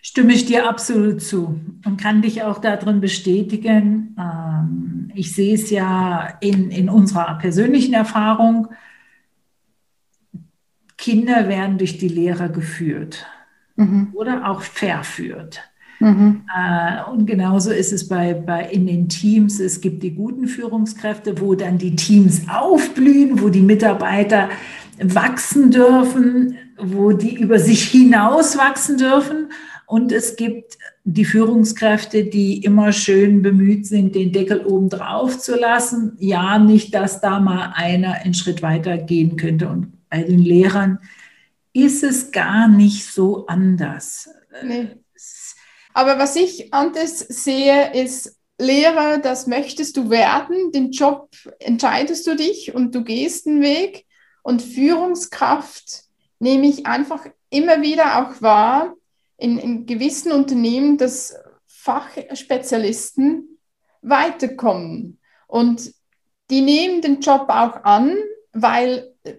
Stimme ich dir absolut zu und kann dich auch darin bestätigen. Ähm, ich sehe es ja in, in unserer persönlichen Erfahrung. Kinder werden durch die Lehrer geführt mhm. oder auch verführt. Mhm. Äh, und genauso ist es bei, bei in den Teams. Es gibt die guten Führungskräfte, wo dann die Teams aufblühen, wo die Mitarbeiter wachsen dürfen, wo die über sich hinaus wachsen dürfen. Und es gibt die Führungskräfte, die immer schön bemüht sind, den Deckel oben drauf zu lassen. Ja, nicht, dass da mal einer einen Schritt weiter gehen könnte. Und bei den Lehrern ist es gar nicht so anders. Nee. Aber was ich anders sehe, ist, Lehrer, das möchtest du werden, den Job entscheidest du dich und du gehst den Weg. Und Führungskraft nehme ich einfach immer wieder auch wahr, in, in gewissen Unternehmen, dass Fachspezialisten weiterkommen. Und die nehmen den Job auch an, weil äh,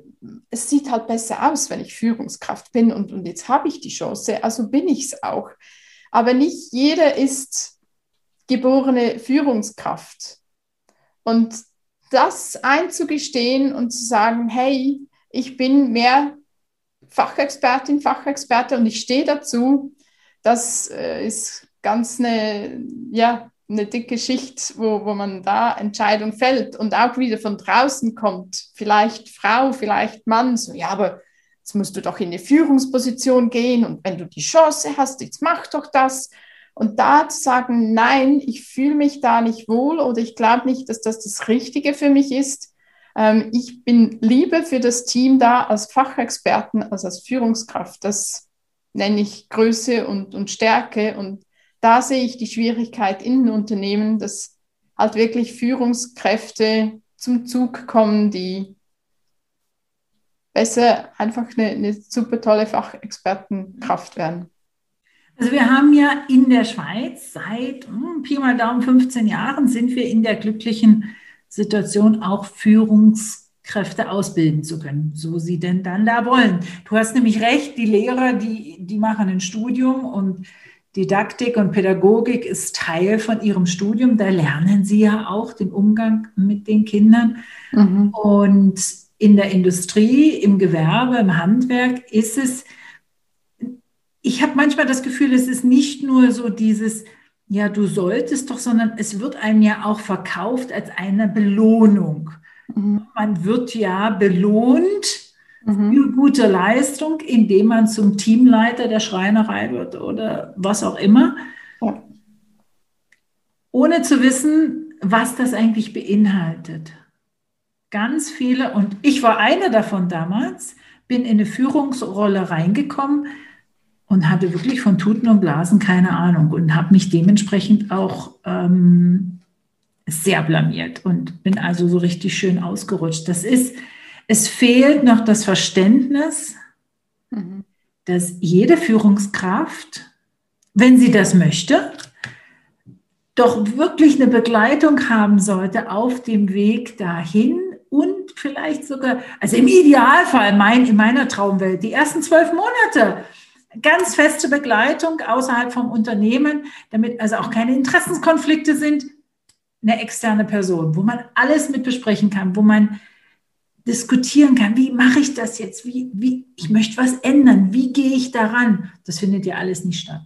es sieht halt besser aus, wenn ich Führungskraft bin und, und jetzt habe ich die Chance, also bin ich es auch. Aber nicht jeder ist geborene Führungskraft. Und das einzugestehen und zu sagen, hey, ich bin mehr Fachexpertin, Fachexperte und ich stehe dazu. Das äh, ist ganz eine, ja, eine dicke Schicht, wo, wo man da Entscheidung fällt und auch wieder von draußen kommt. Vielleicht Frau, vielleicht Mann, so, ja, aber jetzt musst du doch in eine Führungsposition gehen und wenn du die Chance hast, jetzt mach doch das. Und da zu sagen, nein, ich fühle mich da nicht wohl oder ich glaube nicht, dass das das Richtige für mich ist, ich bin lieber für das Team da als Fachexperten, als als Führungskraft. Das nenne ich Größe und, und Stärke. Und da sehe ich die Schwierigkeit in den Unternehmen, dass halt wirklich Führungskräfte zum Zug kommen, die besser einfach eine, eine super tolle Fachexpertenkraft werden. Also wir haben ja in der Schweiz seit hm, Pi mal Daumen 15 Jahren sind wir in der glücklichen Situation auch Führungskräfte ausbilden zu können, so sie denn dann da wollen. Du hast nämlich recht, die Lehrer, die, die machen ein Studium und Didaktik und Pädagogik ist Teil von ihrem Studium. Da lernen sie ja auch den Umgang mit den Kindern. Mhm. Und in der Industrie, im Gewerbe, im Handwerk ist es, ich habe manchmal das Gefühl, es ist nicht nur so dieses, ja, du solltest doch, sondern es wird einem ja auch verkauft als eine Belohnung. Mhm. Man wird ja belohnt mhm. für gute Leistung, indem man zum Teamleiter der Schreinerei wird oder was auch immer, ja. ohne zu wissen, was das eigentlich beinhaltet. Ganz viele, und ich war eine davon damals, bin in eine Führungsrolle reingekommen, und hatte wirklich von Tuten und Blasen keine Ahnung und habe mich dementsprechend auch ähm, sehr blamiert und bin also so richtig schön ausgerutscht. Das ist, es fehlt noch das Verständnis, mhm. dass jede Führungskraft, wenn sie das möchte, doch wirklich eine Begleitung haben sollte auf dem Weg dahin und vielleicht sogar, also im Idealfall, mein, in meiner Traumwelt, die ersten zwölf Monate ganz feste Begleitung außerhalb vom Unternehmen, damit also auch keine Interessenskonflikte sind, eine externe Person, wo man alles mit besprechen kann, wo man diskutieren kann, wie mache ich das jetzt, wie, wie, ich möchte was ändern, wie gehe ich daran? Das findet ja alles nicht statt.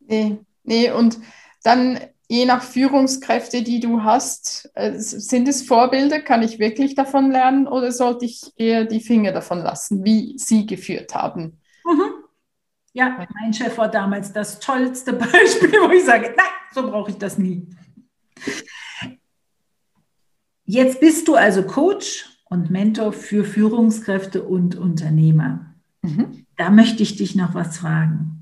Nee, nee, und dann je nach Führungskräfte, die du hast, äh, sind es Vorbilder? Kann ich wirklich davon lernen oder sollte ich eher die Finger davon lassen, wie sie geführt haben? Ja, mein Chef war damals das tollste Beispiel, [LAUGHS] wo ich sage, nein, so brauche ich das nie. Jetzt bist du also Coach und Mentor für Führungskräfte und Unternehmer. Mhm. Da möchte ich dich noch was fragen.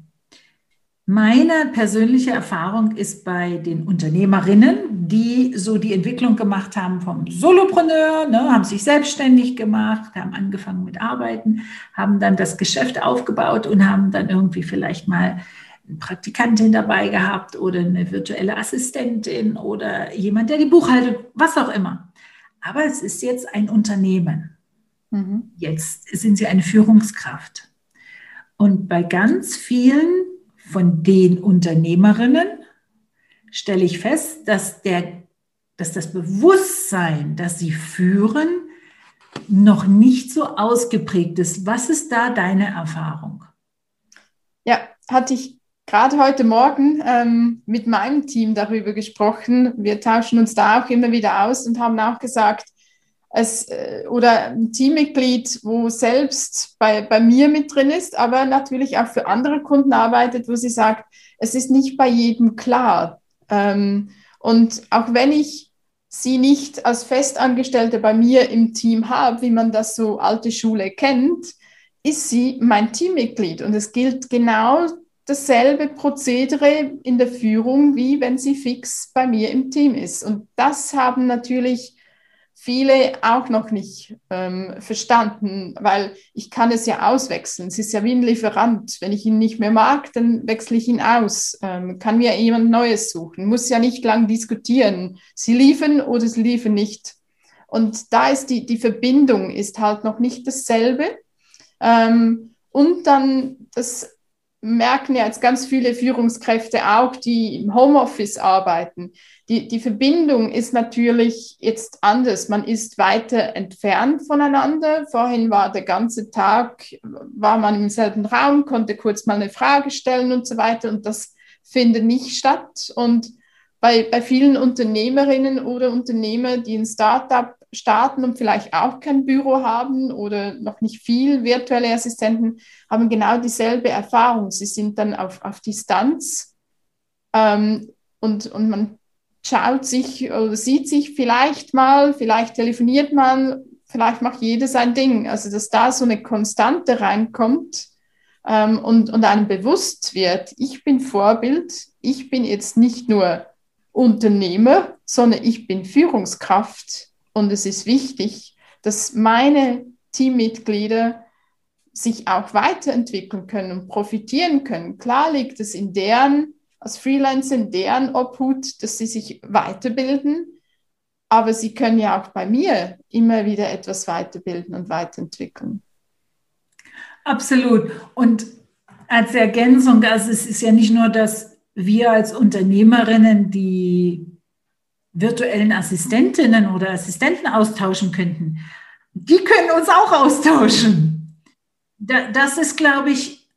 Meine persönliche Erfahrung ist bei den Unternehmerinnen, die so die Entwicklung gemacht haben vom Solopreneur, ne, haben sich selbstständig gemacht, haben angefangen mit Arbeiten, haben dann das Geschäft aufgebaut und haben dann irgendwie vielleicht mal eine Praktikantin dabei gehabt oder eine virtuelle Assistentin oder jemand, der die Buchhaltung, was auch immer. Aber es ist jetzt ein Unternehmen. Mhm. Jetzt sind sie eine Führungskraft. Und bei ganz vielen von den Unternehmerinnen stelle ich fest, dass, der, dass das Bewusstsein, das sie führen, noch nicht so ausgeprägt ist. Was ist da deine Erfahrung? Ja, hatte ich gerade heute Morgen ähm, mit meinem Team darüber gesprochen. Wir tauschen uns da auch immer wieder aus und haben auch gesagt, es, äh, oder ein Teammitglied, wo selbst bei, bei mir mit drin ist, aber natürlich auch für andere Kunden arbeitet, wo sie sagt, es ist nicht bei jedem klar. Ähm, und auch wenn ich sie nicht als Festangestellte bei mir im Team habe, wie man das so alte Schule kennt, ist sie mein Teammitglied. Und es gilt genau dasselbe Prozedere in der Führung, wie wenn sie fix bei mir im Team ist. Und das haben natürlich viele auch noch nicht ähm, verstanden, weil ich kann es ja auswechseln. Es ist ja wie ein Lieferant. Wenn ich ihn nicht mehr mag, dann wechsle ich ihn aus. Ähm, kann mir jemand Neues suchen. Muss ja nicht lang diskutieren. Sie liefern oder sie liefern nicht. Und da ist die, die Verbindung ist halt noch nicht dasselbe. Ähm, und dann das merken ja jetzt ganz viele Führungskräfte auch, die im Homeoffice arbeiten. Die, die Verbindung ist natürlich jetzt anders. Man ist weiter entfernt voneinander. Vorhin war der ganze Tag, war man im selben Raum, konnte kurz mal eine Frage stellen und so weiter. Und das findet nicht statt. Und bei, bei vielen Unternehmerinnen oder Unternehmer, die ein Startup starten und vielleicht auch kein Büro haben oder noch nicht viel virtuelle Assistenten, haben genau dieselbe Erfahrung. Sie sind dann auf, auf Distanz ähm, und, und man schaut sich oder sieht sich vielleicht mal, vielleicht telefoniert man, vielleicht macht jeder sein Ding. Also dass da so eine Konstante reinkommt ähm, und, und einem bewusst wird, ich bin Vorbild, ich bin jetzt nicht nur Unternehmer, sondern ich bin Führungskraft und es ist wichtig, dass meine Teammitglieder sich auch weiterentwickeln können und profitieren können. Klar liegt es in deren, als Freelancer, in deren Obhut, dass sie sich weiterbilden, aber sie können ja auch bei mir immer wieder etwas weiterbilden und weiterentwickeln. Absolut. Und als Ergänzung, also es ist ja nicht nur, dass wir als Unternehmerinnen die virtuellen Assistentinnen oder Assistenten austauschen könnten, die können uns auch austauschen. Das ist, glaube ich,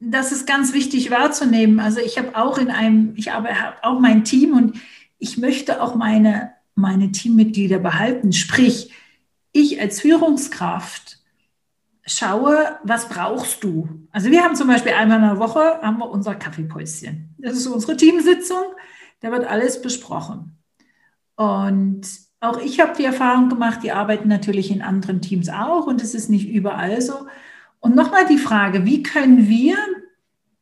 das ist ganz wichtig wahrzunehmen. Also ich habe auch in einem, ich habe auch mein Team und ich möchte auch meine, meine Teammitglieder behalten. Sprich, ich als Führungskraft schaue, was brauchst du? Also wir haben zum Beispiel einmal in der Woche haben wir unser Kaffeepäuschen. Das ist unsere Teamsitzung. Da wird alles besprochen. Und auch ich habe die Erfahrung gemacht, die arbeiten natürlich in anderen Teams auch und es ist nicht überall so. Und nochmal die Frage, wie können wir,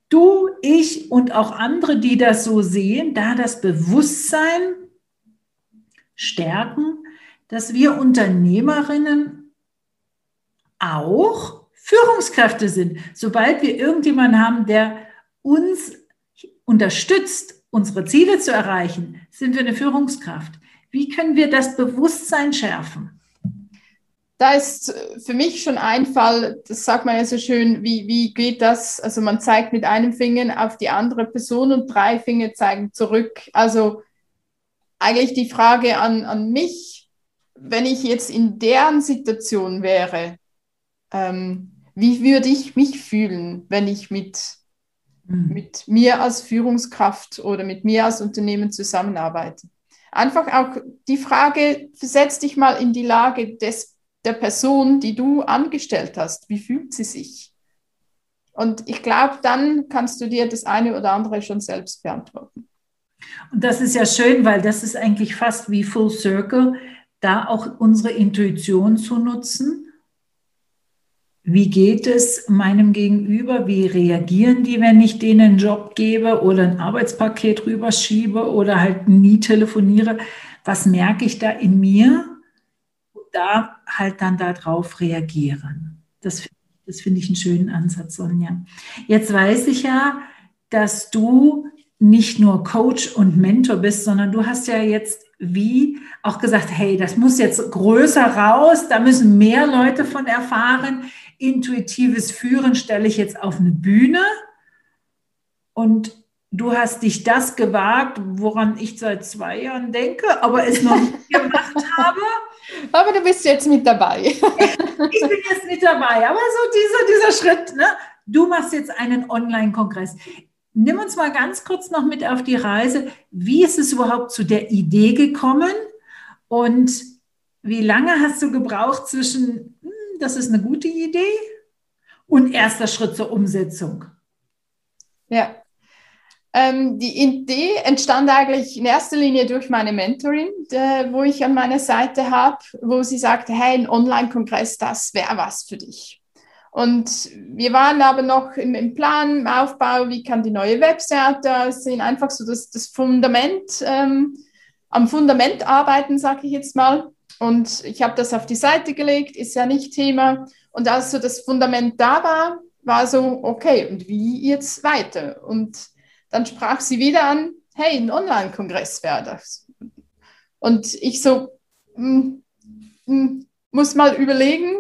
du, ich und auch andere, die das so sehen, da das Bewusstsein stärken, dass wir Unternehmerinnen auch Führungskräfte sind. Sobald wir irgendjemanden haben, der uns unterstützt, unsere Ziele zu erreichen, sind wir eine Führungskraft. Wie können wir das Bewusstsein schärfen? Da ist für mich schon ein Fall, das sagt man ja so schön, wie, wie geht das? Also man zeigt mit einem Finger auf die andere Person und drei Finger zeigen zurück. Also eigentlich die Frage an, an mich, wenn ich jetzt in deren Situation wäre, ähm, wie würde ich mich fühlen, wenn ich mit mhm. mit mir als Führungskraft oder mit mir als Unternehmen zusammenarbeiten. Einfach auch die Frage, versetz dich mal in die Lage des, der Person, die du angestellt hast. Wie fühlt sie sich? Und ich glaube, dann kannst du dir das eine oder andere schon selbst beantworten. Und das ist ja schön, weil das ist eigentlich fast wie Full Circle, da auch unsere Intuition zu nutzen wie geht es meinem Gegenüber? Wie reagieren die, wenn ich denen einen Job gebe oder ein Arbeitspaket rüberschiebe oder halt nie telefoniere? Was merke ich da in mir? Da halt dann darauf reagieren. Das, das finde ich einen schönen Ansatz, Sonja. Jetzt weiß ich ja, dass du nicht nur Coach und Mentor bist, sondern du hast ja jetzt wie auch gesagt, hey, das muss jetzt größer raus, da müssen mehr Leute von erfahren intuitives Führen stelle ich jetzt auf eine Bühne und du hast dich das gewagt, woran ich seit zwei Jahren denke, aber es noch nicht [LAUGHS] gemacht habe. Aber du bist jetzt mit dabei. [LAUGHS] ich bin jetzt mit dabei, aber so dieser, dieser Schritt, ne? du machst jetzt einen Online-Kongress. Nimm uns mal ganz kurz noch mit auf die Reise. Wie ist es überhaupt zu der Idee gekommen? Und wie lange hast du gebraucht zwischen, das ist eine gute Idee. Und erster Schritt zur Umsetzung. Ja. Ähm, die Idee entstand eigentlich in erster Linie durch meine Mentorin, der, wo ich an meiner Seite habe, wo sie sagte, hey, ein Online-Kongress, das wäre was für dich. Und wir waren aber noch im, im, Plan, im Aufbau, wie kann die neue Webseite aussehen, einfach so das, das Fundament, ähm, am Fundament arbeiten, sage ich jetzt mal. Und ich habe das auf die Seite gelegt, ist ja nicht Thema. Und als so das Fundament da war, war so, okay, und wie jetzt weiter? Und dann sprach sie wieder an, hey, ein Online-Kongress wäre das. Und ich so, mm, mm, muss mal überlegen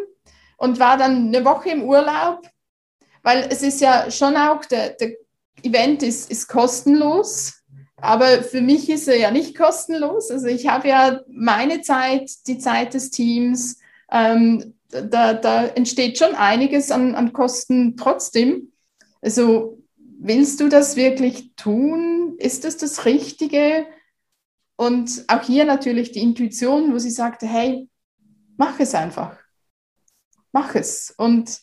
und war dann eine Woche im Urlaub, weil es ist ja schon auch, der, der Event ist, ist kostenlos. Aber für mich ist er ja nicht kostenlos. Also ich habe ja meine Zeit, die Zeit des Teams. Ähm, da, da entsteht schon einiges an, an Kosten trotzdem. Also willst du das wirklich tun? Ist das das Richtige? Und auch hier natürlich die Intuition, wo sie sagte, hey, mach es einfach. Mach es. Und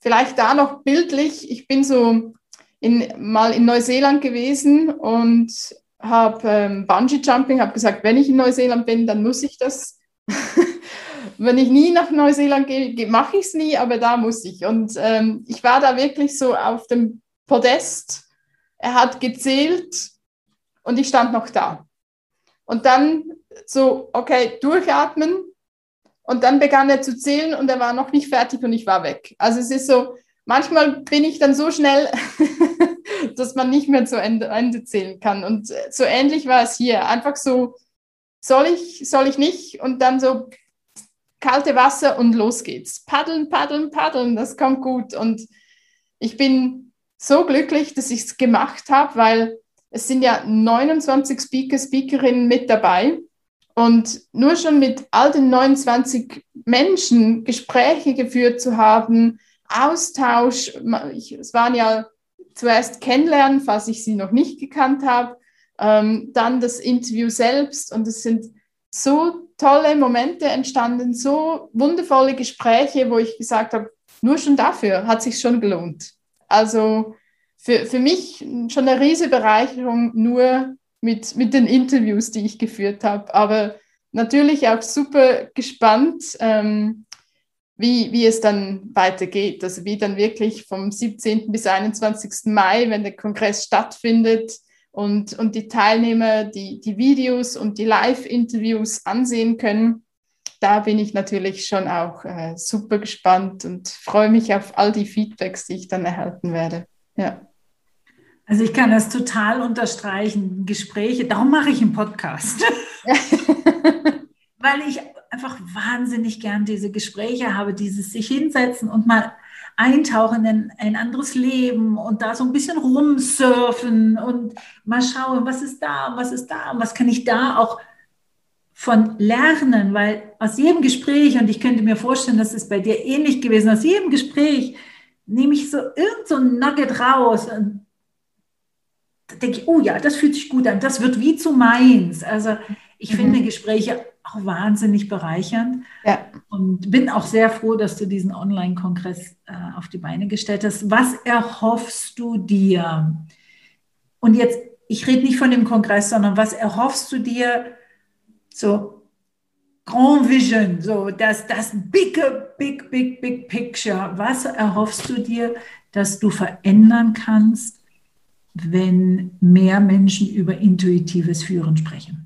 vielleicht da noch bildlich, ich bin so in, mal in Neuseeland gewesen und habe ähm, Bungee Jumping, habe gesagt, wenn ich in Neuseeland bin, dann muss ich das. [LAUGHS] wenn ich nie nach Neuseeland gehe, mache ich es nie, aber da muss ich. Und ähm, ich war da wirklich so auf dem Podest. Er hat gezählt und ich stand noch da. Und dann so, okay, durchatmen. Und dann begann er zu zählen und er war noch nicht fertig und ich war weg. Also es ist so, manchmal bin ich dann so schnell, [LAUGHS] dass man nicht mehr zu Ende, Ende zählen kann. Und so ähnlich war es hier. Einfach so, soll ich, soll ich nicht? Und dann so kalte Wasser und los geht's. Paddeln, paddeln, paddeln, das kommt gut. Und ich bin so glücklich, dass ich es gemacht habe, weil es sind ja 29 Speaker, Speakerinnen mit dabei. Und nur schon mit all den 29 Menschen Gespräche geführt zu haben, Austausch. Ich, es waren ja zuerst kennenlernen, falls ich sie noch nicht gekannt habe, ähm, dann das Interview selbst und es sind so tolle Momente entstanden, so wundervolle Gespräche, wo ich gesagt habe, nur schon dafür hat sich schon gelohnt. Also für, für mich schon eine riesige Bereicherung nur mit, mit den Interviews, die ich geführt habe, aber natürlich auch super gespannt, ähm, wie, wie es dann weitergeht. Also wie dann wirklich vom 17. bis 21. Mai, wenn der Kongress stattfindet und, und die Teilnehmer die, die Videos und die Live-Interviews ansehen können. Da bin ich natürlich schon auch äh, super gespannt und freue mich auf all die Feedbacks, die ich dann erhalten werde. Ja. Also ich kann das total unterstreichen. Gespräche, darum mache ich einen Podcast. [LAUGHS] Weil ich einfach wahnsinnig gern diese Gespräche habe, dieses sich hinsetzen und mal eintauchen in ein anderes Leben und da so ein bisschen rumsurfen und mal schauen, was ist da, was ist da was kann ich da auch von lernen, weil aus jedem Gespräch, und ich könnte mir vorstellen, das ist bei dir ähnlich gewesen, aus jedem Gespräch nehme ich so irgend so ein Nugget raus und da denke ich, oh ja, das fühlt sich gut an, das wird wie zu meins. Also ich mhm. finde Gespräche auch wahnsinnig bereichernd ja. und bin auch sehr froh, dass du diesen Online-Kongress äh, auf die Beine gestellt hast. Was erhoffst du dir? Und jetzt, ich rede nicht von dem Kongress, sondern was erhoffst du dir so Grand Vision, so das, das big, big, big, big picture. Was erhoffst du dir, dass du verändern kannst, wenn mehr Menschen über intuitives Führen sprechen?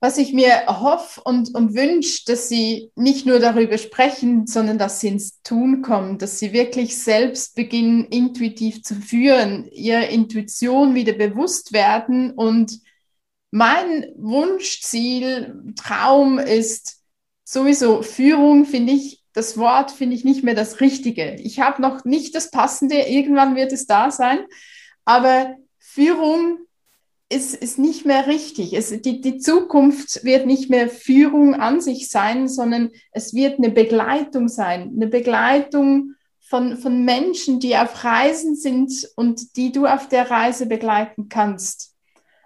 Was ich mir hoffe und, und wünsche, dass sie nicht nur darüber sprechen, sondern dass sie ins Tun kommen, dass sie wirklich selbst beginnen, intuitiv zu führen, ihre Intuition wieder bewusst werden. Und mein Wunschziel, Traum ist sowieso Führung, finde ich, das Wort finde ich nicht mehr das Richtige. Ich habe noch nicht das Passende, irgendwann wird es da sein, aber Führung ist, ist nicht mehr richtig. Es, die, die Zukunft wird nicht mehr Führung an sich sein, sondern es wird eine Begleitung sein. Eine Begleitung von, von Menschen, die auf Reisen sind und die du auf der Reise begleiten kannst.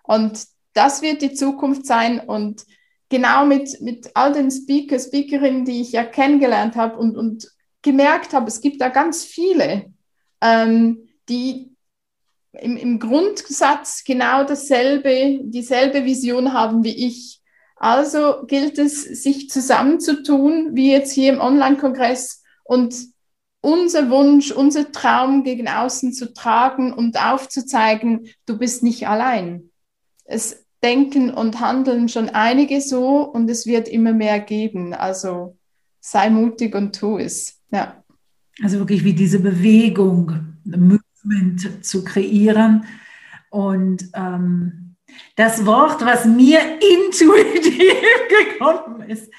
Und das wird die Zukunft sein. Und genau mit, mit all den Speaker, Speakerinnen, die ich ja kennengelernt habe und, und gemerkt habe, es gibt da ganz viele, ähm, die, im, im Grundsatz genau dasselbe, dieselbe Vision haben wie ich. Also gilt es, sich zusammenzutun, wie jetzt hier im Online-Kongress und unser Wunsch, unser Traum gegen außen zu tragen und aufzuzeigen, du bist nicht allein. Es denken und handeln schon einige so und es wird immer mehr geben. Also sei mutig und tu es. Ja. Also wirklich wie diese Bewegung, Movement zu kreieren. Und ähm, das Wort, was mir intuitiv [LAUGHS] gekommen ist,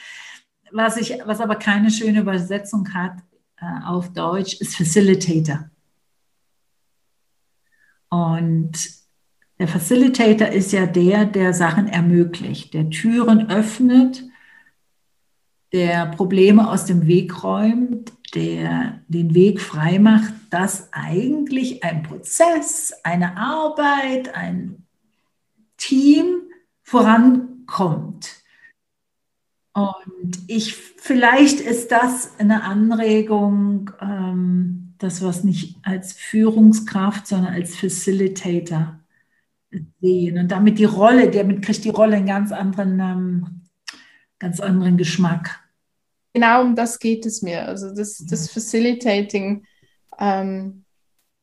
was, ich, was aber keine schöne Übersetzung hat äh, auf Deutsch, ist Facilitator. Und der Facilitator ist ja der, der Sachen ermöglicht, der Türen öffnet, der Probleme aus dem Weg räumt, der den Weg frei macht, dass eigentlich ein Prozess, eine Arbeit, ein Team vorankommt. Und ich, vielleicht ist das eine Anregung, ähm, das was nicht als Führungskraft, sondern als Facilitator sehen. Und damit die Rolle, damit kriegt die Rolle einen ganz anderen, ähm, ganz anderen Geschmack genau um das geht es mir. Also das, das mhm. Facilitating, ähm,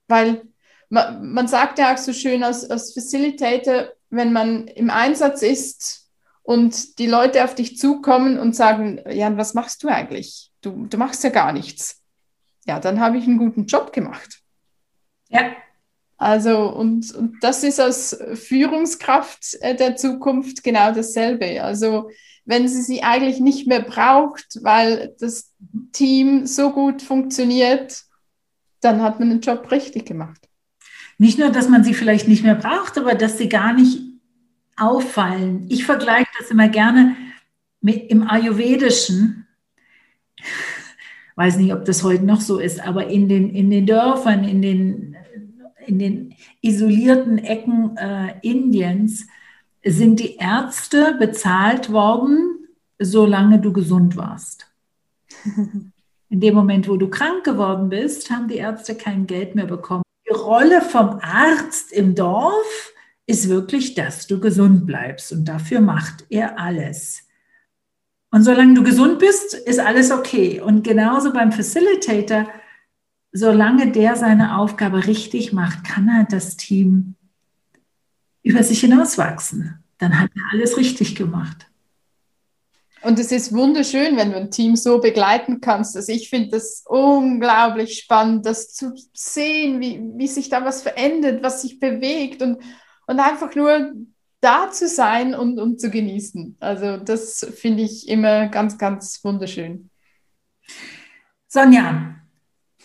weil man, man sagt ja auch so schön als, als Facilitator, wenn man im Einsatz ist und die Leute auf dich zukommen und sagen, Jan, was machst du eigentlich? Du, du machst ja gar nichts. Ja, dann habe ich einen guten Job gemacht. Ja. Also, und, und das ist als Führungskraft äh, der Zukunft genau dasselbe. Also, wenn sie sie eigentlich nicht mehr braucht, weil das Team so gut funktioniert, dann hat man den Job richtig gemacht. Nicht nur, dass man sie vielleicht nicht mehr braucht, aber dass sie gar nicht auffallen. Ich vergleiche das immer gerne mit im Ayurvedischen. [LAUGHS] Weiß nicht, ob das heute noch so ist, aber in den, in den Dörfern, in den, in den isolierten Ecken äh, Indiens sind die Ärzte bezahlt worden, solange du gesund warst. [LAUGHS] In dem Moment, wo du krank geworden bist, haben die Ärzte kein Geld mehr bekommen. Die Rolle vom Arzt im Dorf ist wirklich, dass du gesund bleibst und dafür macht er alles. Und solange du gesund bist, ist alles okay. Und genauso beim Facilitator, solange der seine Aufgabe richtig macht, kann er das Team über sich hinauswachsen. Dann hat er alles richtig gemacht. Und es ist wunderschön, wenn du ein Team so begleiten kannst. Also ich finde das unglaublich spannend, das zu sehen, wie, wie sich da was verändert, was sich bewegt und, und einfach nur da zu sein und, und zu genießen. Also das finde ich immer ganz, ganz wunderschön. Sonja,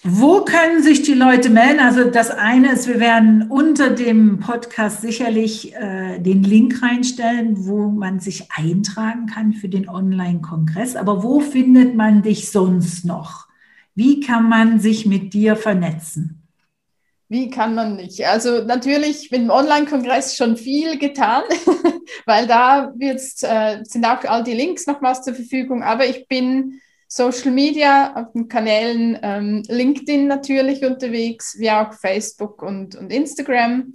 wo können sich die Leute melden? Also das eine ist, wir werden unter dem Podcast sicherlich äh, den Link reinstellen, wo man sich eintragen kann für den Online-Kongress. Aber wo findet man dich sonst noch? Wie kann man sich mit dir vernetzen? wie kann man nicht? Also natürlich mit dem Online-Kongress schon viel getan, [LAUGHS] weil da wird's, äh, sind auch all die Links nochmals zur Verfügung. Aber ich bin Social Media auf den Kanälen ähm, LinkedIn natürlich unterwegs, wie auch Facebook und, und Instagram.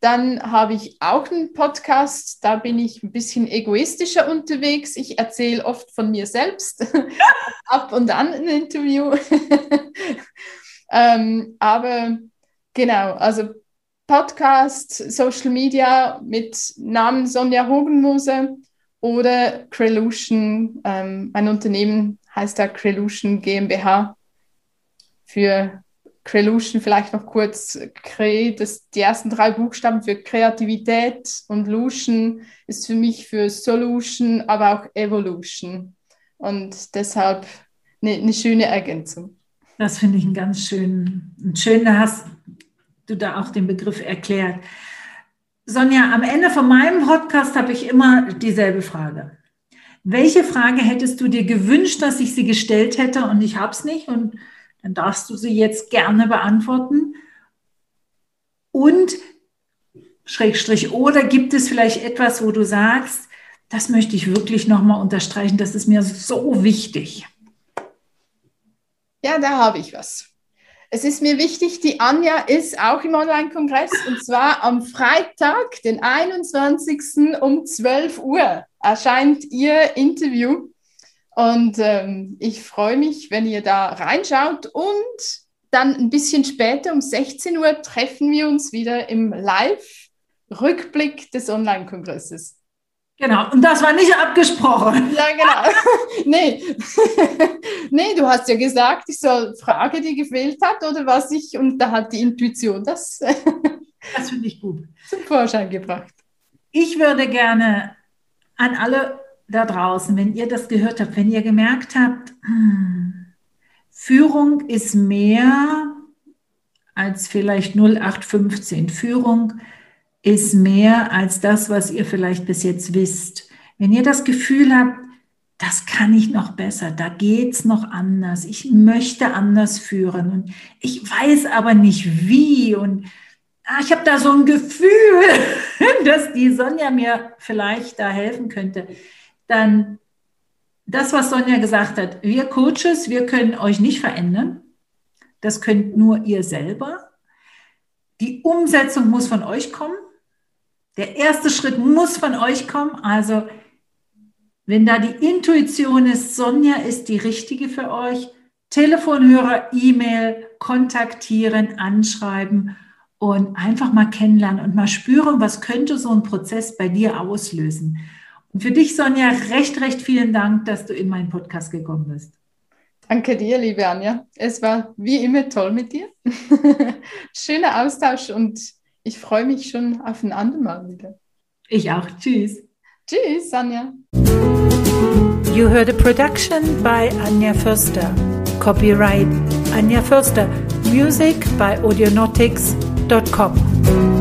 Dann habe ich auch einen Podcast, da bin ich ein bisschen egoistischer unterwegs. Ich erzähle oft von mir selbst, [LAUGHS] ab und an ein Interview. [LAUGHS] ähm, aber Genau, also Podcast, Social Media mit Namen Sonja Hogenmose oder Crelution. Ähm, mein Unternehmen heißt da Crelution GmbH. Für Crelution vielleicht noch kurz Cre, das, die ersten drei Buchstaben für Kreativität und Lution ist für mich für Solution, aber auch Evolution. Und deshalb eine, eine schöne Ergänzung. Das finde ich einen ganz schönen, einen schönen, hast, du da auch den Begriff erklärt. Sonja, am Ende von meinem Podcast habe ich immer dieselbe Frage. Welche Frage hättest du dir gewünscht, dass ich sie gestellt hätte und ich habe es nicht und dann darfst du sie jetzt gerne beantworten. Und Schrägstrich oder gibt es vielleicht etwas, wo du sagst, das möchte ich wirklich nochmal unterstreichen, das ist mir so wichtig. Ja, da habe ich was. Es ist mir wichtig, die Anja ist auch im Online-Kongress und zwar am Freitag, den 21. um 12 Uhr erscheint ihr Interview. Und ähm, ich freue mich, wenn ihr da reinschaut. Und dann ein bisschen später, um 16 Uhr, treffen wir uns wieder im Live-Rückblick des Online-Kongresses. Genau, und das war nicht abgesprochen. [LAUGHS] Ja, genau. [LAUGHS] nee. [LAUGHS] nee, du hast ja gesagt, ich soll Frage, die gefehlt hat, oder was ich, und da hat die Intuition das, das finde ich gut. zum Vorschein gebracht. Ich würde gerne an alle da draußen, wenn ihr das gehört habt, wenn ihr gemerkt habt, hm, Führung ist mehr als vielleicht 0815. Führung ist mehr als das, was ihr vielleicht bis jetzt wisst. Wenn ihr das Gefühl habt, das kann ich noch besser, da geht's noch anders, ich möchte anders führen und ich weiß aber nicht wie und ah, ich habe da so ein Gefühl, [LAUGHS] dass die Sonja mir vielleicht da helfen könnte, dann das, was Sonja gesagt hat, wir Coaches, wir können euch nicht verändern, das könnt nur ihr selber. Die Umsetzung muss von euch kommen. Der erste Schritt muss von euch kommen. Also, wenn da die Intuition ist, Sonja ist die richtige für euch, Telefonhörer, E-Mail, kontaktieren, anschreiben und einfach mal kennenlernen und mal spüren, was könnte so ein Prozess bei dir auslösen. Und für dich, Sonja, recht, recht vielen Dank, dass du in meinen Podcast gekommen bist. Danke dir, liebe Anja. Es war wie immer toll mit dir. [LAUGHS] Schöner Austausch und ich freue mich schon auf ein andermal wieder. Ich auch. Tschüss. Tschüss, Anja. You heard a production by Anja Förster. Copyright Anja Förster. Music by audionautics.com.